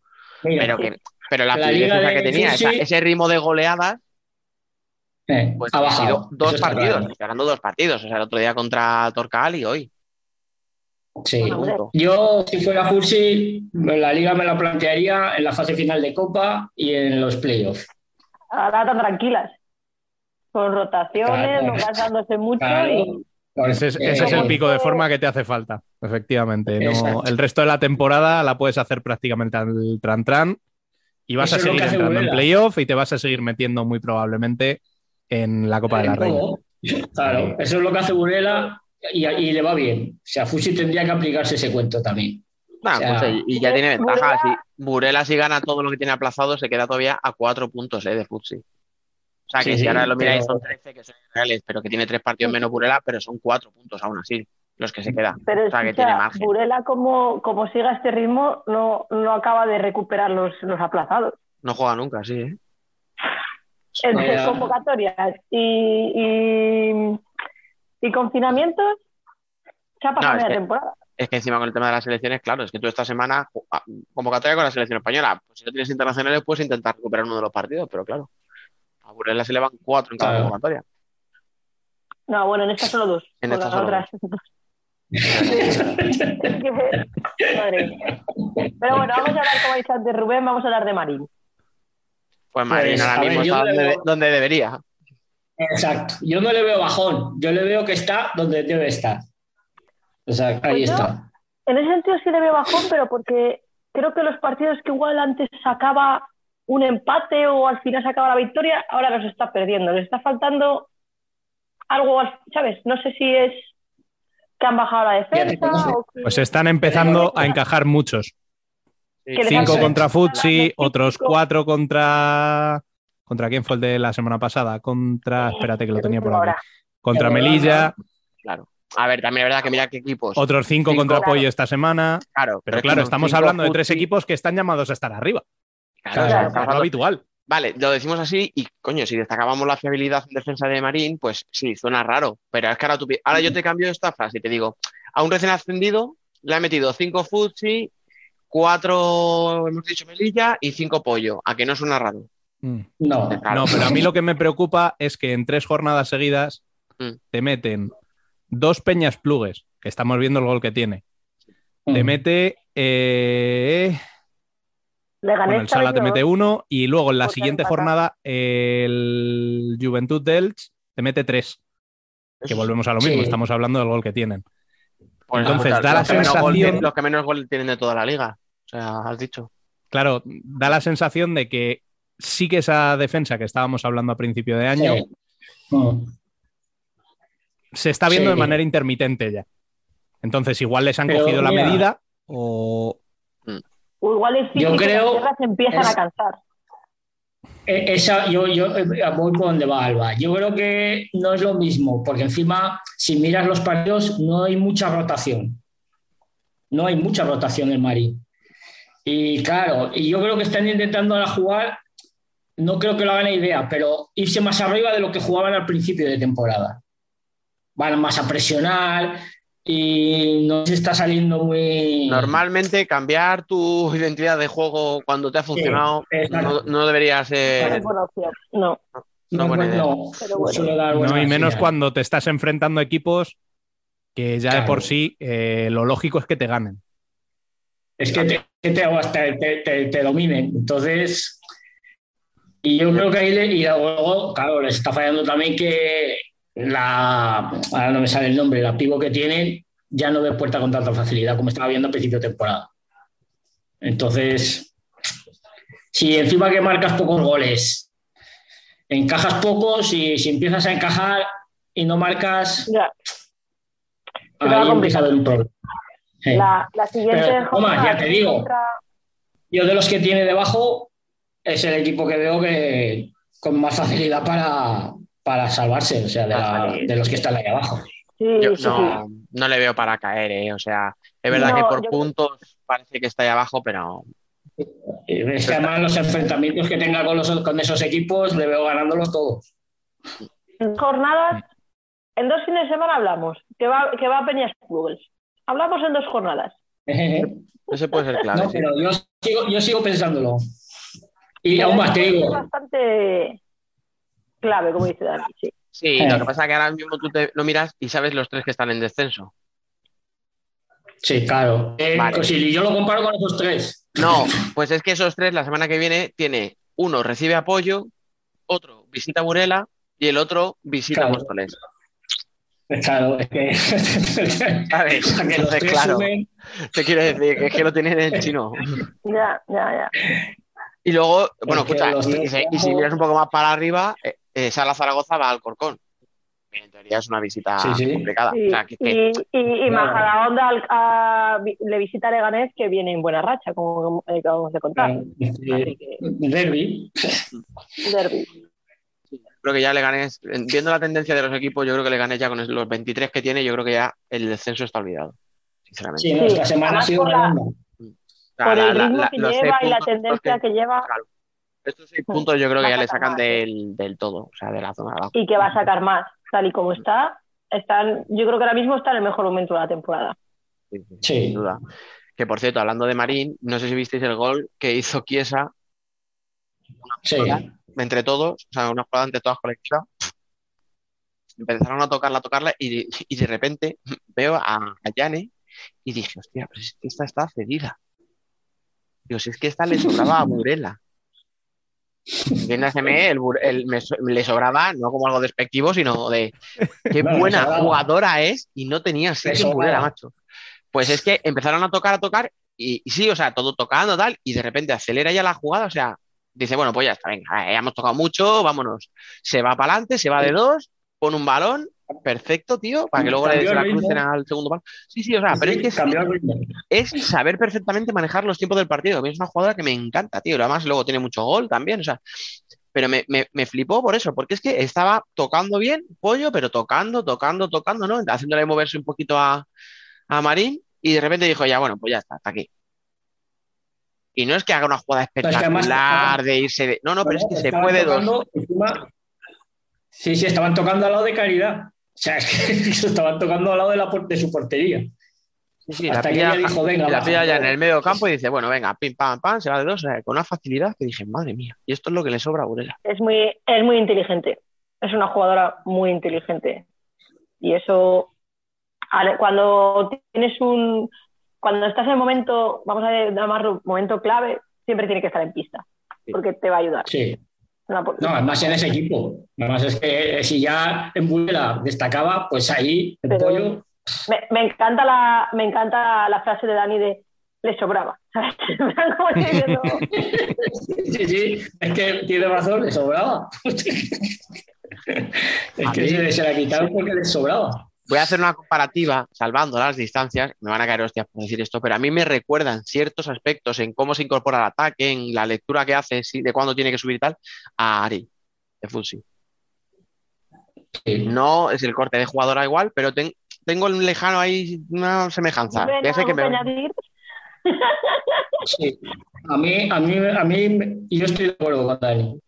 H: mira,
C: Pero que, pero la
H: La
C: fluidez
H: liga
C: esa
H: de
C: que tenía, esa- ese ritmo de goleadas,
H: eh,
C: pues
H: ha
C: sido dos partidos.
H: claro.
C: Ganando dos partidos. O sea, el otro día contra Torcal y hoy.
H: Sí. Yo, si fuera Fursi, la liga me la plantearía en la fase final de Copa y en los playoffs.
I: Ahora tan tranquilas. Con rotaciones,
H: Claro.
I: no gastándose mucho
H: Claro.
I: y
A: Ese es, ese es el
I: Eh,
A: pico de forma que te hace falta, efectivamente. No, el resto de la temporada la puedes hacer prácticamente al tran-tran y vas
H: Eso
A: a seguir entrando en playoff y te vas a seguir metiendo muy probablemente en la Copa de la Reina.
H: Claro, eso es lo que hace Burela y, y le va bien. O sea, Fusi tendría que aplicarse ese cuento también.
C: Nah,
H: O sea,
C: pues, y, ya tiene ventaja.
I: Burela-
C: Si Burela, si gana todo lo que tiene aplazado, se queda todavía a cuatro puntos eh, de Futsi. O sea, que
H: Sí,
C: si
H: sí,
C: ahora lo miráis,
H: pero-
C: son 13 que son reales, pero que tiene tres partidos menos Burela, pero son cuatro puntos aún así, los que se quedan.
I: Pero
C: O sea, que tiene margen.
I: Burela, como, como siga este ritmo, no, no acaba de recuperar los, los aplazados.
C: No juega nunca, sí, ¿eh?
I: Entre
H: Vaya.
I: convocatorias y, y, y confinamientos, se ha pasado
C: No,
I: media
C: que-
I: temporada.
C: Es que encima con el tema de las selecciones, claro, es que tú esta semana, ah, convocatoria con la selección española, pues si no tienes internacionales puedes intentar recuperar uno de los partidos, pero claro, a Burela se le van cuatro en cada
H: Claro.
C: convocatoria.
I: No, bueno, en esta solo dos.
C: En
I: con
C: esta
I: las
C: solo
I: otras. Mía. Pero bueno, vamos a hablar, como dicho antes Rubén, vamos a hablar de Marín.
C: Pues Marín
H: Pues,
C: ahora
H: ver,
C: mismo está donde,
H: veo-
C: donde debería.
H: Exacto. Yo no le veo bajón. Yo le veo que está donde debe estar. O sea, ahí
I: Pues yo-
H: está.
I: En ese sentido sí le veo bajón, pero porque creo que los partidos que igual antes sacaba un empate o al final sacaba la victoria, ahora los está perdiendo. Le está faltando algo, al- ¿sabes? No sé si es que han bajado la defensa
H: conoce.
I: o que...
A: Pues están empezando a encajar muchos.
C: Sí.
I: Les
A: Cinco contra Futsi, otros cuatro contra. ¿Contra quién fue el de la semana pasada? Contra. Espérate que lo tenía por aquí.
I: Ahora.
A: Contra Melilla,
C: Claro. A ver, también es verdad que mira qué equipos.
A: otros cinco
C: Cinco,
A: contra
I: claro.
A: Pollo esta semana.
C: Claro,
A: Pero claro, estamos hablando de tres equipos que están llamados a estar arriba.
C: Claro,
A: Claro,
C: estamos
A: es lo habitual.
C: Vale, lo decimos así y, coño, si destacábamos la fiabilidad en defensa de Marín, pues sí, suena raro. Pero es que ahora, tú ahora yo te cambio esta frase y te digo, a un recién ascendido le ha metido cinco Futsi, cuatro, hemos dicho Melilla, y cinco Pollo. ¿A que no suena raro?
A: Mm.
H: No.
A: Pero a mí lo que me preocupa es que en tres jornadas seguidas
C: Mm.
A: te meten dos peñas plugues, que estamos viendo el gol que tiene. Te
H: Mm.
A: mete. eh, bueno, el Sala te mete uno y luego en la siguiente jornada el Juventud Delch te mete tres. Que volvemos a lo mismo,
H: Sí.
A: estamos hablando del gol que tienen.
C: Pues,
A: Entonces, da la
C: los que menos gol
A: sensación-
C: tienen- los que menos gol tienen de toda la liga. O sea, has dicho.
A: Claro, da la sensación de que sí que esa defensa que estábamos hablando a principio de año
H: Sí. Mm.
A: se está viendo
H: Sí.
A: de manera intermitente ya. Entonces, igual les han
H: Pero,
A: cogido la medida o.
I: O igual es
H: Yo creo-
I: las tierras se empiezan
H: es-
I: a cansar.
H: eh, esa, yo, yo eh, voy por donde va Alba. Yo creo que no es lo mismo, porque encima, si miras los partidos, no hay mucha rotación. No hay mucha rotación en Marín. Y claro, y yo creo que están intentando ahora jugar, no creo que lo hagan idea, pero irse más arriba de lo que jugaban al principio de temporada. Van más a presionar y no se está saliendo muy.
C: Normalmente cambiar tu identidad de juego cuando te ha funcionado no, no debería
I: No
C: ser
I: es buena opción. No.
C: una buena idea.
H: no,
I: Pero bueno.
A: No, y menos cuando te estás enfrentando a equipos que ya de por sí eh, lo lógico es que te ganen.
H: Es que te, que te, te, te- te- te dominen. Entonces, y yo creo que ahí, le- y luego, claro, les está fallando también que la, ahora no me sale el nombre, la pivo que tienen ya no ve puerta con tanta facilidad como estaba viendo a principio de temporada. Entonces, si encima que marcas pocos goles, encajas pocos y si empiezas a encajar y no marcas,
I: Ya.
H: Ahí empieza a haber un problema. Sí.
I: La, la siguiente
H: Pero, Tomás, ya te digo.
I: contra-
H: Yo de los que tiene debajo es el equipo que veo que con más facilidad para, para salvarse, o sea, de, la- de los que están ahí abajo.
I: Sí,
C: Yo
I: sí,
C: no, no le veo para caer, ¿eh? O sea, es verdad
I: No,
C: que por
I: yo-
C: puntos parece que está ahí abajo, pero
H: Es que además los enfrentamientos que tenga con, los, con esos equipos le veo ganándolos todos.
I: jornadas, en dos fines de semana hablamos, que va, que va a Peñas Clubes. Hablamos en dos jornadas.
C: ese puede ser clave.
H: No,
C: sí.
H: pero yo sigo, yo sigo pensándolo. Y
I: Pero
H: aún más te digo,
I: bastante clave, como dice Dani. Sí.
C: Sí,
H: Eh.
C: lo que pasa es que ahora mismo tú te lo miras y sabes los tres que están en descenso.
H: sí, claro. Eh,
C: Vale.
H: pues si yo lo comparo con esos tres.
C: No, pues es que esos tres la semana que viene tiene uno recibe apoyo, otro visita Burela y el otro visita
H: Claro.
C: Móstoles.
H: Claro, es que.
C: ¿Sabes?
H: Que los tres
C: claro,
H: sumen,
C: te quiero decir que es que lo tienen en chino.
I: Ya, ya, ya.
C: Y luego, bueno,
H: Es
C: escucha, y, y si- y si
H: abajo-
C: miras un poco más para arriba, eh, eh, Sala Zaragoza va al Corcón. En teoría es una visita
H: Sí, sí.
C: complicada.
I: Sí,
C: O sea, que- que-
I: y, y, y
H: Claro.
I: Majadahonda al- a- vi- le visita a Leganés, que viene en buena racha, como eh, acabamos de contar.
H: eh,
I: Así que,
H: Derby.
I: derbi.
C: creo que ya le gané, viendo la tendencia de los equipos, yo creo que le gané ya con los 23 que tiene, yo creo que ya el descenso está olvidado, sinceramente.
H: Sí, esta semana ha sido
I: la-
C: sea,
I: Por
C: la-
I: el
C: la-
I: ritmo
C: la-
I: que lleva y la tendencia
C: que-
I: que lleva
C: claro, estos seis puntos yo creo que ya le sacan
I: más.
C: del, del todo, o sea, de la zona de abajo.
I: y que va a sacar más, tal y como está. Están, yo creo que ahora mismo está en el mejor momento de la temporada.
C: Sí, sí,
H: Sí.
C: sin duda. Que por cierto, hablando de Marín, no sé si visteis el gol que hizo Chiesa
H: Sí.
C: entre todos, o sea, una jugada entre todas colectivas. Empezaron a tocarla, a tocarla, y, y de repente veo a, a Yane y dije, hostia, pues es que esta está cedida. Digo, si es que esta le sobraba a Burela. CME, el, el- me le sobraba, no como algo despectivo, sino de qué
H: No,
C: buena jugadora es y no tenía sitio en Burela, macho. Pues es que empezaron a tocar, a tocar, y, y sí, o sea, todo tocando, tal, y de repente acelera ya la jugada, o sea, dice, bueno, pues ya está, venga, ya hemos tocado mucho, vámonos. Se va para adelante, se va de dos, pone un balón, perfecto, tío, para que luego le se la crucen al segundo balón. Sí, sí, o sea, pero es que es, saber perfectamente manejar los tiempos del partido. A mí es una jugadora que me encanta, tío. Además, luego tiene mucho gol también, o sea. Pero me, me, me flipó por eso, porque es que estaba tocando bien, pollo, pero tocando, tocando, tocando, ¿no? Haciéndole moverse un poquito a, a Marín y de repente dijo, ya, bueno, pues ya está, hasta aquí. Y no es que haga una jugada espectacular de irse de. No, no, pero es que se puede dos.
H: tocando encima- Sí, sí, estaban tocando al lado de Caridad. O sea, es que estaban tocando al lado de, la, de su portería.
C: Sí, sí, la
H: Hasta que
C: pilla,
H: ella dijo, venga,
C: la
H: baja,
C: pilla ya en el medio campo y dice, bueno, venga, pim, pam, pam, se va de dos, o sea, con una facilidad que dije, madre mía, y esto es lo que le sobra a Burela.
I: Es muy, es muy inteligente. Es una jugadora muy inteligente. Y eso, cuando tienes un. Cuando estás en el momento, vamos a llamarlo momento clave, siempre tiene que estar en pista.
C: Sí.
I: Porque te va a ayudar.
H: Sí. No, además en ese equipo. Además es que si ya en Burela destacaba, pues ahí el
I: Pero-
H: pollo.
I: me, me encanta la, me encanta la frase de Dani de le sobraba.
H: Sí, sí, es que tiene razón, le sobraba. es que
C: mí-
H: se, se la quitaron porque le sobraba.
C: Voy a hacer una comparativa, salvando las distancias, me van a caer hostias por decir esto, pero a mí me recuerdan ciertos aspectos en cómo se incorpora el ataque, en la lectura que hace, sí, de cuándo tiene que subir y tal, a Ari, de Fulsi.
H: Sí.
C: No es el corte de jugadora igual, pero ten- tengo en lejano ahí una semejanza.
I: ¿Ven
C: Ya sé que me...
I: añadir?
H: Sí. A mí, a mí, a mí, yo estoy de acuerdo con Dani.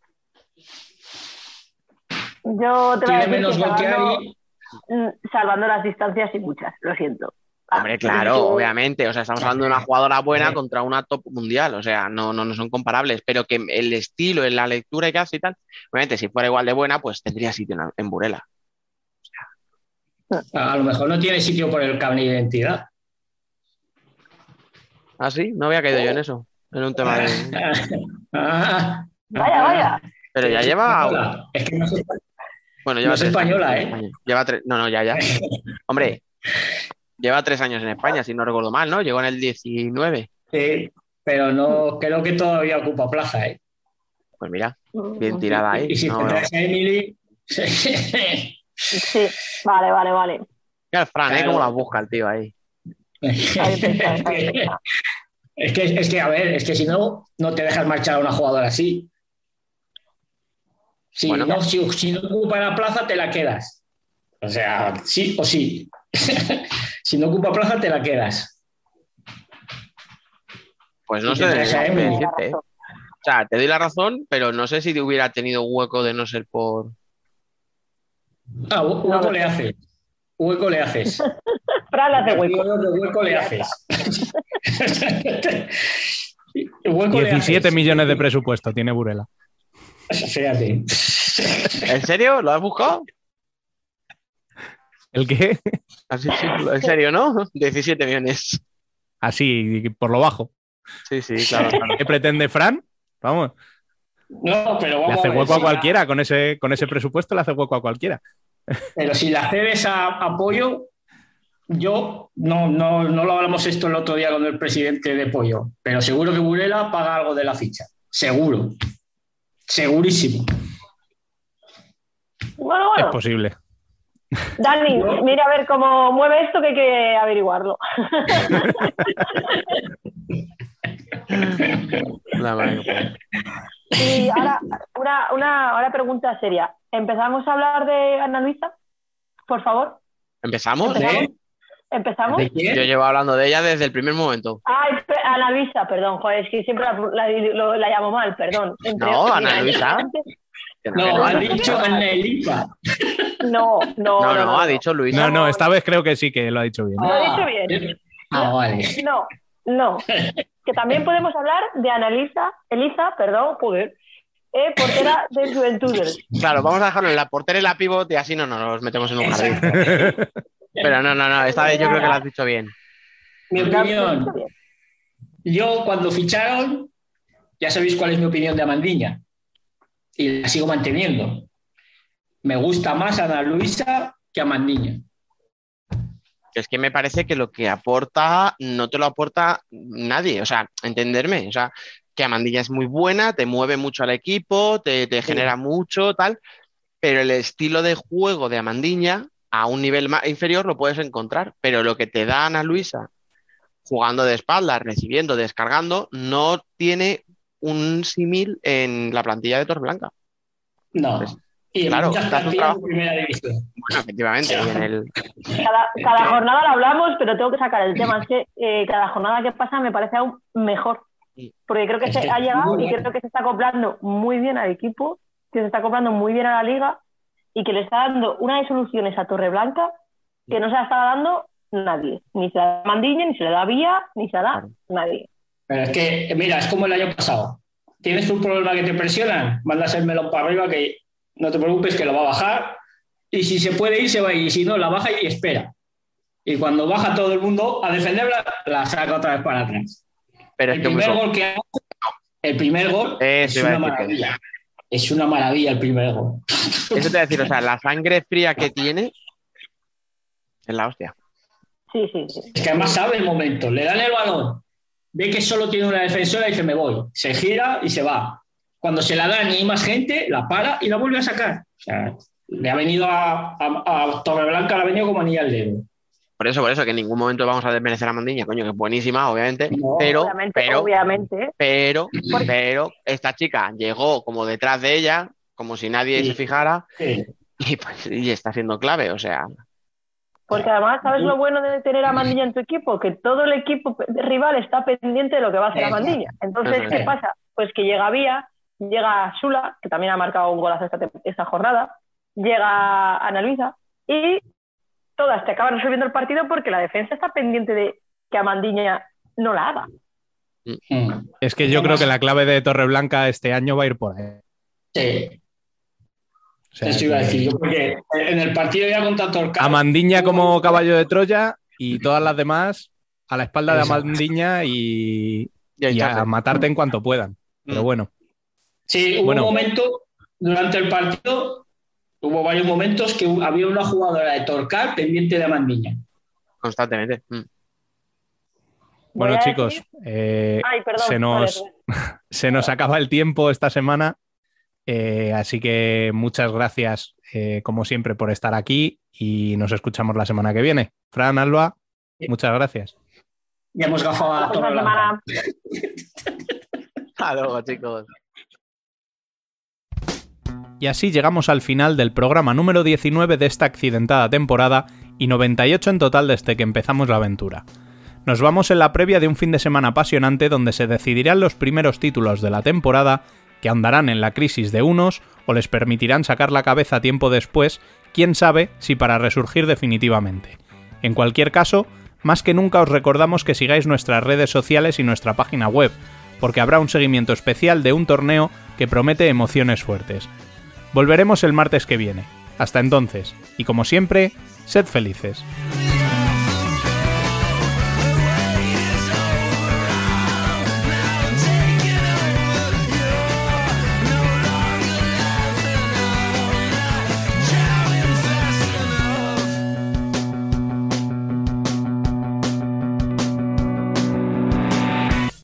I: Yo te voy a
H: Tiene
I: decir
H: menos
I: que
H: gol que
I: salvando, mm, salvando las distancias y muchas, lo siento. Ah,
C: Hombre, claro,
I: sí.
C: obviamente. O sea, estamos hablando de una jugadora buena contra una top mundial. O sea, no, no, no son comparables. Pero que el estilo, en la lectura que hace y tal, obviamente, si fuera igual de buena, pues tendría sitio en, en Burela.
H: A lo mejor no tiene sitio por el cable de identidad.
C: ¿Ah, sí? No había caído yo en eso. En un tema de.
H: Ah,
I: Vaya, vaya.
C: Pero ya lleva.
H: Es que no sé.
C: Bueno, lleva
H: No es
C: tres
H: española,
C: años
H: ¿eh?
C: Lleva tres. No, no, ya, ya. Hombre, lleva tres años en España, si no recuerdo mal, ¿no? Llegó en el 19.
H: Sí, pero no creo que todavía ocupa plaza, ¿eh?
C: Pues mira, bien tirada ahí.
H: Y si
C: No,
H: traes a Emily.
I: Sí, vale, vale, vale.
C: Mira el Fran, ¿eh?
H: Claro.
C: Cómo la busca el tío ahí.
H: Es que, es que, a ver, es que si no, no te dejas marchar a una jugadora así. Si,
C: Bueno.
H: no, si, si no ocupa la plaza, te la quedas. O sea, sí o sí. si no ocupa plaza, te la quedas.
C: Pues no sé decirte, ¿eh? O sea, te doy la razón, pero no sé si te hubiera tenido hueco de no ser por.
H: Ah, hu- hueco le haces. Hueco le haces.
I: Fran hace hueco.
H: hueco le haces. Hueco le
A: 17
H: haces.
A: millones de presupuesto tiene Burela.
H: Fíjate.
C: ¿En serio? ¿Lo has buscado?
A: ¿El qué?
C: Así, sí, en serio, ¿no? 17 millones.
A: Así, por lo bajo.
C: Sí, sí, claro. claro.
A: ¿Qué pretende Fran? Vamos,
H: No, pero
A: le
H: vamos
A: hace
H: a ver,
A: hueco a
H: si la-
A: cualquiera. Con ese, con ese presupuesto le hace hueco a cualquiera.
H: Pero si la cedes a apoyo, yo no, no, no lo hablamos esto el otro día con el presidente de Pollo, pero seguro que Burela paga algo de la ficha. Seguro. Segurísimo.
I: Bueno,
A: Es
I: bueno.
A: posible.
I: Dani, mira a ver cómo mueve esto que hay que averiguarlo. Y ahora, una, una ahora pregunta seria. ¿Empezamos a hablar de Ana Luisa? Por favor.
C: ¿Empezamos?
I: ¿Empezamos?
H: ¿De?
I: ¿Empezamos?
C: Yo llevo hablando de ella desde el primer momento.
I: Ay, pe- Ana Luisa, perdón, joder, es que siempre la, la- lo- la llamo mal, perdón. Entre-
C: No, Ana Luisa.
H: No,
C: no,
H: han dicho Anelipa.
I: No, no,
C: no, no, ha dicho Luisa.
A: No, no, esta vez creo que sí que lo ha dicho bien.
I: Lo he dicho bien.
H: Ah, vale.
I: No, no. Que también podemos hablar de Ana Elisa, Elisa, perdón, joder, eh, portera de Juventudes.
C: Claro, vamos a dejarlo en la portera y la pivot y así no nos metemos en un jardín. Pero no, no, no, esta vez yo creo que lo has dicho bien.
H: Mi
I: ¿La- lo he
H: opinión. Yo cuando ficharon, ya sabéis cuál es mi opinión de Amandiña. Y la sigo manteniendo. Me gusta más Ana Luisa que Amandiña.
C: Es que me parece que lo que aporta no te lo aporta nadie. O sea, entenderme. O sea, que Amandilla es muy buena, te mueve mucho al equipo, te, te genera mucho, tal. Pero el estilo de juego de Amandiña a un nivel más inferior lo puedes encontrar. Pero lo que te da Ana Luisa jugando de espaldas, recibiendo, descargando, no tiene un símil en la plantilla de Torreblanca.
H: No.
C: Pues,
H: y en
C: claro,
H: de primera división.
C: Bueno, efectivamente, en el,
I: Cada, cada jornada lo hablamos, pero tengo que sacar el tema. Es que eh, cada jornada que pasa me parece aún mejor. Porque creo que
H: Es
I: se
H: que
I: ha llegado y creo que se está acoplando muy bien al equipo, que se está acoplando muy bien a la liga y que le está dando una de soluciones a Torreblanca que no se la estaba dando nadie. Ni se la da Mandiña, ni se le da Vía, ni se la da nadie.
H: Pero es que, mira, es como el año pasado. Tienes un problema que te presionan, mandas el melón para arriba que no te preocupes que lo va a bajar y si se puede ir, se va a ir. Y si no, la baja y espera. Y cuando baja todo el mundo a defenderla, la saca otra vez para atrás.
C: pero es
H: El
C: que
H: primer gol que hace, el primer gol es una maravilla. Es una maravilla el primer gol.
C: Eso te voy a decir, o sea, la sangre fría que tiene es la hostia.
I: Sí, sí, sí.
H: Es que además sabe el momento, le dan el balón, ve que solo tiene una defensora y dice me voy. Se gira y se va. Cuando se la dan y hay más gente, la para y la vuelve a sacar. O sea, Le ha venido a, a, a Torreblanca, le ha venido como anilla al dedo.
C: Por eso, por eso, que en ningún momento vamos a desmerecer a Mandiña, coño, que es buenísima, obviamente,
H: No,
C: pero,
I: obviamente,
C: pero,
I: obviamente.
C: pero, pero, esta chica llegó como detrás de ella, como si nadie
H: Sí.
C: se fijara,
H: Sí.
C: y, pues, y está siendo clave, o sea,
I: Porque además, ¿sabes lo bueno de tener a Mandilla en tu equipo? Que todo el equipo rival está pendiente de lo que va a hacer a. Mandilla. Entonces, ¿qué pasa? Pues que llega Vía, llega Sula, que también ha marcado un golazo esta, esta jornada, llega Ana Luisa, y todas te acaban resolviendo el partido porque la defensa está pendiente de que a Mandiña no la haga.
H: Mm.
A: Es que yo creo que la clave de Torreblanca este año va a ir por ahí.
H: Sí,
A: O sea,
H: eso iba a decir yo, porque en el partido ya contra Torcal.
A: a Mandiña como caballo de Troya y todas las demás a la espalda de
H: Exacto.
A: Mandiña y,
C: y
A: a matarte en cuanto puedan. Pero
C: Mm.
A: bueno,
H: Sí, hubo
A: Bueno.
H: un momento durante el partido, hubo varios momentos que había una jugadora de Torcal pendiente de Amandiña.
C: constantemente. Mm.
A: bueno chicos,
I: decir-
A: eh,
I: Ay, perdón.
A: se, nos,
I: vale,
A: se nos acaba el tiempo esta semana, eh, así que muchas gracias eh, como siempre por estar aquí y nos escuchamos la semana que viene. Fran, Alba, muchas gracias.
H: Ya hemos gafado a
I: la.
C: Hasta luego, chicos.
A: Y así llegamos al final del programa número 19 de esta accidentada temporada y 98 en total desde que empezamos la aventura. Nos vamos en la previa de un fin de semana apasionante donde se decidirán los primeros títulos de la temporada que andarán en la crisis de unos o les permitirán sacar la cabeza tiempo después, quién sabe si para resurgir definitivamente. En cualquier caso, más que nunca os recordamos que sigáis nuestras redes sociales y nuestra página web, porque habrá un seguimiento especial de un torneo que promete emociones fuertes. Volveremos el martes que viene. Hasta entonces, y como siempre, sed felices.